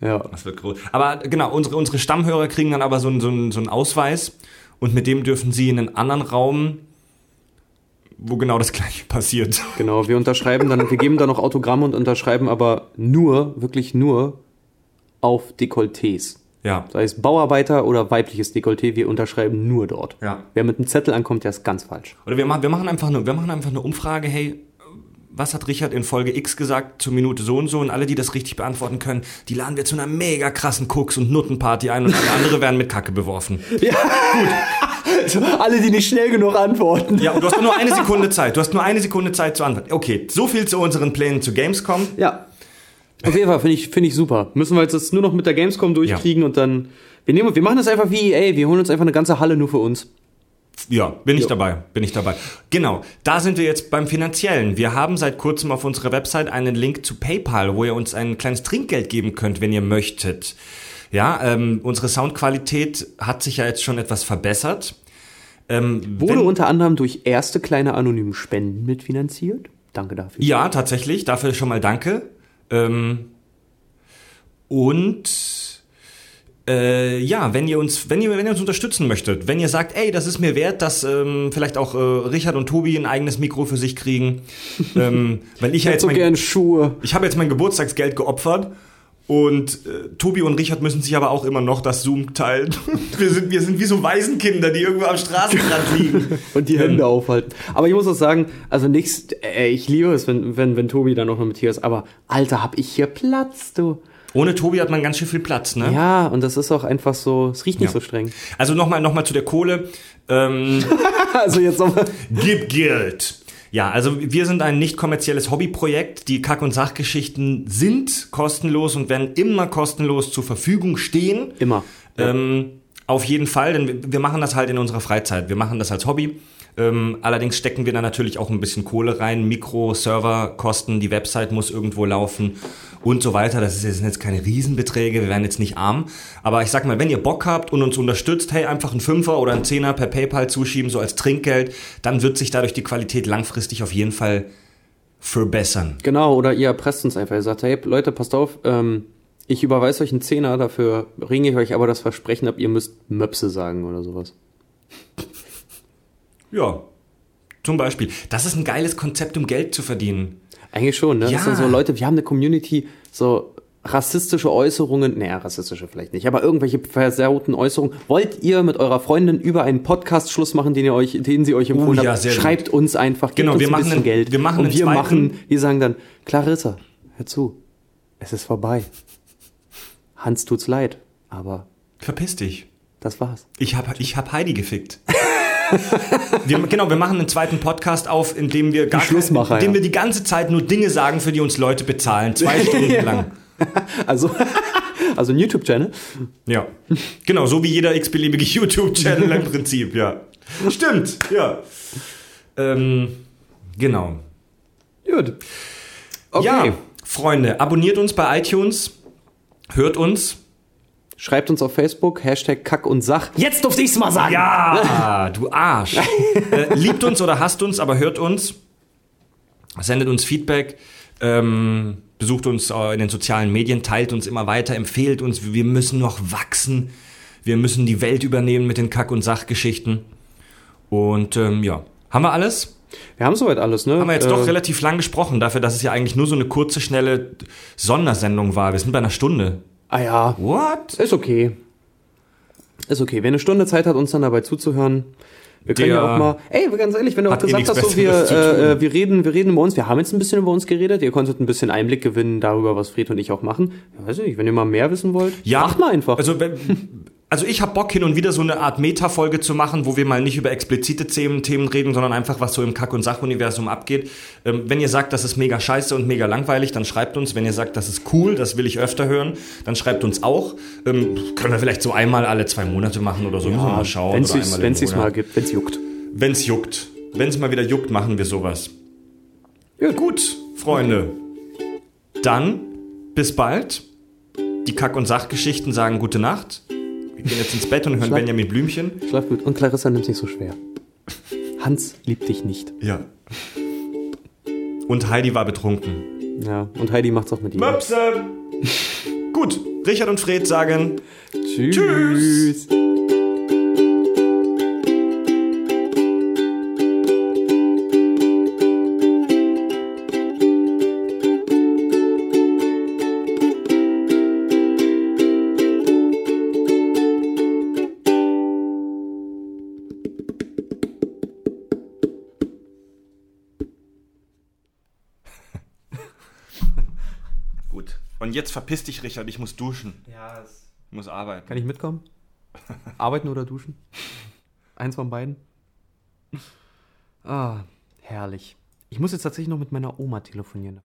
Ja. Das wird groß. Aber genau, unsere, unsere Stammhörer kriegen dann aber so einen, so, einen, so einen Ausweis und mit dem dürfen sie in einen anderen Raum, wo genau das gleiche passiert. Genau, wir unterschreiben dann, wir geben dann noch Autogramme und unterschreiben aber nur, wirklich nur auf Dekolletés. Ja. Sei es Bauarbeiter oder weibliches Dekolleté, wir unterschreiben nur dort. Ja. Wer mit einem Zettel ankommt, der ist ganz falsch. Oder wir machen, wir machen einfach eine, wir machen einfach eine Umfrage, hey, was hat Richard in Folge X gesagt zur Minute so und so und alle, die das richtig beantworten können, die laden wir zu einer mega krassen Koks- und Nuttenparty ein und alle andere werden mit Kacke beworfen. <laughs> <laughs> Alle, die nicht schnell genug antworten. Ja, und du hast nur eine Sekunde Zeit. Du hast nur eine Sekunde Zeit zu antworten. Okay, so viel zu unseren Plänen zu Gamescom. Ja. Auf jeden Fall finde ich, finde ich super. Müssen wir jetzt das nur noch mit der Gamescom durchkriegen und dann. Wir, nehmen, wir machen das einfach wie EA. Wir holen uns einfach eine ganze Halle nur für uns. Ja, bin ich Ja. dabei, bin ich dabei. Genau, da sind wir jetzt beim Finanziellen. Wir haben seit kurzem auf unserer Website einen Link zu PayPal, wo ihr uns ein kleines Trinkgeld geben könnt, wenn ihr möchtet. Ja, ähm, unsere Soundqualität hat sich ja jetzt schon etwas verbessert. Ähm, Wurde wenn- unter anderem durch erste kleine anonyme Spenden mitfinanziert. Danke dafür. Ja, tatsächlich. Dafür schon mal danke. Ähm, und äh, ja, wenn ihr uns, wenn ihr, wenn ihr uns unterstützen möchtet, wenn ihr sagt, ey, das ist mir wert, dass ähm, vielleicht auch äh, Richard und Tobi ein eigenes Mikro für sich kriegen, <laughs> ähm, weil ich ja Ich jetzt so mein, gern Schuhe. ich habe jetzt mein Geburtstagsgeld geopfert. Und äh, Tobi und Richard müssen sich aber auch immer noch das Zoom teilen. <laughs> Wir sind, wir sind wie so Waisenkinder, die irgendwo am Straßenrand <laughs> liegen. Und die Hände aufhalten. Aber ich muss auch sagen, also nichts, äh, ich liebe es, wenn, wenn, wenn Tobi dann auch noch mit hier ist, aber Alter, hab ich hier Platz, du. Ohne Tobi hat man ganz schön viel Platz, ne? Ja, und das ist auch einfach so, es riecht nicht Ja. so streng. Also nochmal noch mal zu der Kohle. Ähm, <laughs> Also jetzt nochmal. Gib Geld. Ja, also wir sind ein nicht kommerzielles Hobbyprojekt. Die Kack- und Sachgeschichten sind kostenlos und werden immer kostenlos zur Verfügung stehen. Immer. Ähm, auf jeden Fall, denn wir machen das halt in unserer Freizeit. Wir machen das als Hobby. Ähm, allerdings stecken wir da natürlich auch ein bisschen Kohle rein. Mikro, Serverkosten, die Website muss irgendwo laufen und so weiter. Das ist jetzt- sind jetzt keine Riesenbeträge, wir werden jetzt nicht arm. Aber ich sag mal, wenn ihr Bock habt und uns unterstützt, hey, einfach einen Fünfer oder einen Zehner per PayPal zuschieben, so als Trinkgeld, dann wird sich dadurch die Qualität langfristig auf jeden Fall verbessern. Genau, oder ihr erpresst uns einfach. Ihr sagt, hey Leute, passt auf, ähm, ich überweise euch einen Zehner, dafür ringe ich euch aber das Versprechen ab, ihr müsst Möpse sagen oder sowas. Ja, zum Beispiel. Das ist ein geiles Konzept, um Geld zu verdienen. Eigentlich schon, ne? Ja. Das sind so Leute, wir haben eine Community, so rassistische Äußerungen, naja, rassistische vielleicht nicht, aber irgendwelche versauten Äußerungen. Wollt ihr mit eurer Freundin über einen Podcast Schluss machen, den ihr euch, den sie euch empfohlen Oh ja, hat? sehr gut. Schreibt uns einfach, gebt Genau, uns wir ein machen bisschen einen- Geld. wir machen und wir zweiten- machen, wir sagen dann, Clarissa, hör zu, es ist vorbei. Hans tut's leid, aber Verpiss dich. das war's. Ich hab, ich hab Heidi gefickt. <laughs> wir, genau, wir machen einen zweiten Podcast auf, in dem wir gar Schlussmacher, in dem ja. wir die ganze Zeit nur Dinge sagen, für die uns Leute bezahlen. Zwei Stunden <laughs> lang. Also, also ein YouTube-Channel. Ja. Genau, so wie jeder x-beliebige YouTube-Channel im <laughs> Prinzip, ja. Stimmt, ja. Ähm, genau. Gut. Okay. Ja, Freunde, abonniert uns bei iTunes, hört uns. Schreibt uns auf Facebook, Hashtag Kack und Sach. Jetzt durfte ich's mal sagen. Ja, <laughs> du Arsch. äh, liebt uns oder hasst uns, aber hört uns. Sendet uns Feedback. Ähm, besucht uns äh, in den sozialen Medien, teilt uns immer weiter, empfehlt uns. Wir müssen noch wachsen. Wir müssen die Welt übernehmen mit den Kack- und Sachgeschichten. Und ähm, ja, haben wir alles? Wir haben soweit alles, ne? Haben wir jetzt Äh, doch relativ lang gesprochen, dafür, dass es ja eigentlich nur so eine kurze, schnelle Sondersendung war. Wir sind bei einer Stunde. Ah ja, What? ist okay. Ist okay. Wer eine Stunde Zeit hat, uns dann dabei zuzuhören, wir können ja auch mal. Ey, ganz ehrlich, wenn du auch eh gesagt hast, so, wir, äh, wir reden, wir reden über uns, wir haben jetzt ein bisschen über uns geredet, ihr konntet ein bisschen Einblick gewinnen darüber, was Fred und ich auch machen. Ja, weiß ich nicht, wenn ihr mal mehr wissen wollt, Ja, macht mal einfach. Also, wenn, <laughs> also ich habe Bock hin und wieder so eine Art Meta-Folge zu machen, wo wir mal nicht über explizite Themen, Themen reden, sondern einfach was so im Kack- und Sachuniversum abgeht. Ähm, wenn ihr sagt, das ist mega scheiße und mega langweilig, dann schreibt uns. Wenn ihr sagt, das ist cool, das will ich öfter hören, dann schreibt uns auch. Ähm, können wir vielleicht so einmal alle zwei Monate machen oder so. Müssen wir mal schauen. wenn es Monat. mal gibt, wenn es juckt. Wenn's juckt. Wenn's mal wieder juckt, machen wir sowas. Ja. Gut, Freunde. Dann bis bald. Die Kack- und Sachgeschichten sagen gute Nacht. Wir gehen jetzt ins Bett und hören Schlaf- Benjamin Blümchen. Schlaf gut. Und Clarissa nimmt nicht so schwer. Hans liebt dich nicht. Ja. Und Heidi war betrunken. Ja, und Heidi macht's auch mit ihm. Möpse! Gut, Richard und Fred sagen Tschüss. Tschüss. Und jetzt verpiss dich, Richard, ich muss duschen. Ja, Ich muss arbeiten. kann ich mitkommen? <laughs> Arbeiten oder duschen? Eins von beiden? Ah, herrlich. Ich muss jetzt tatsächlich noch mit meiner Oma telefonieren.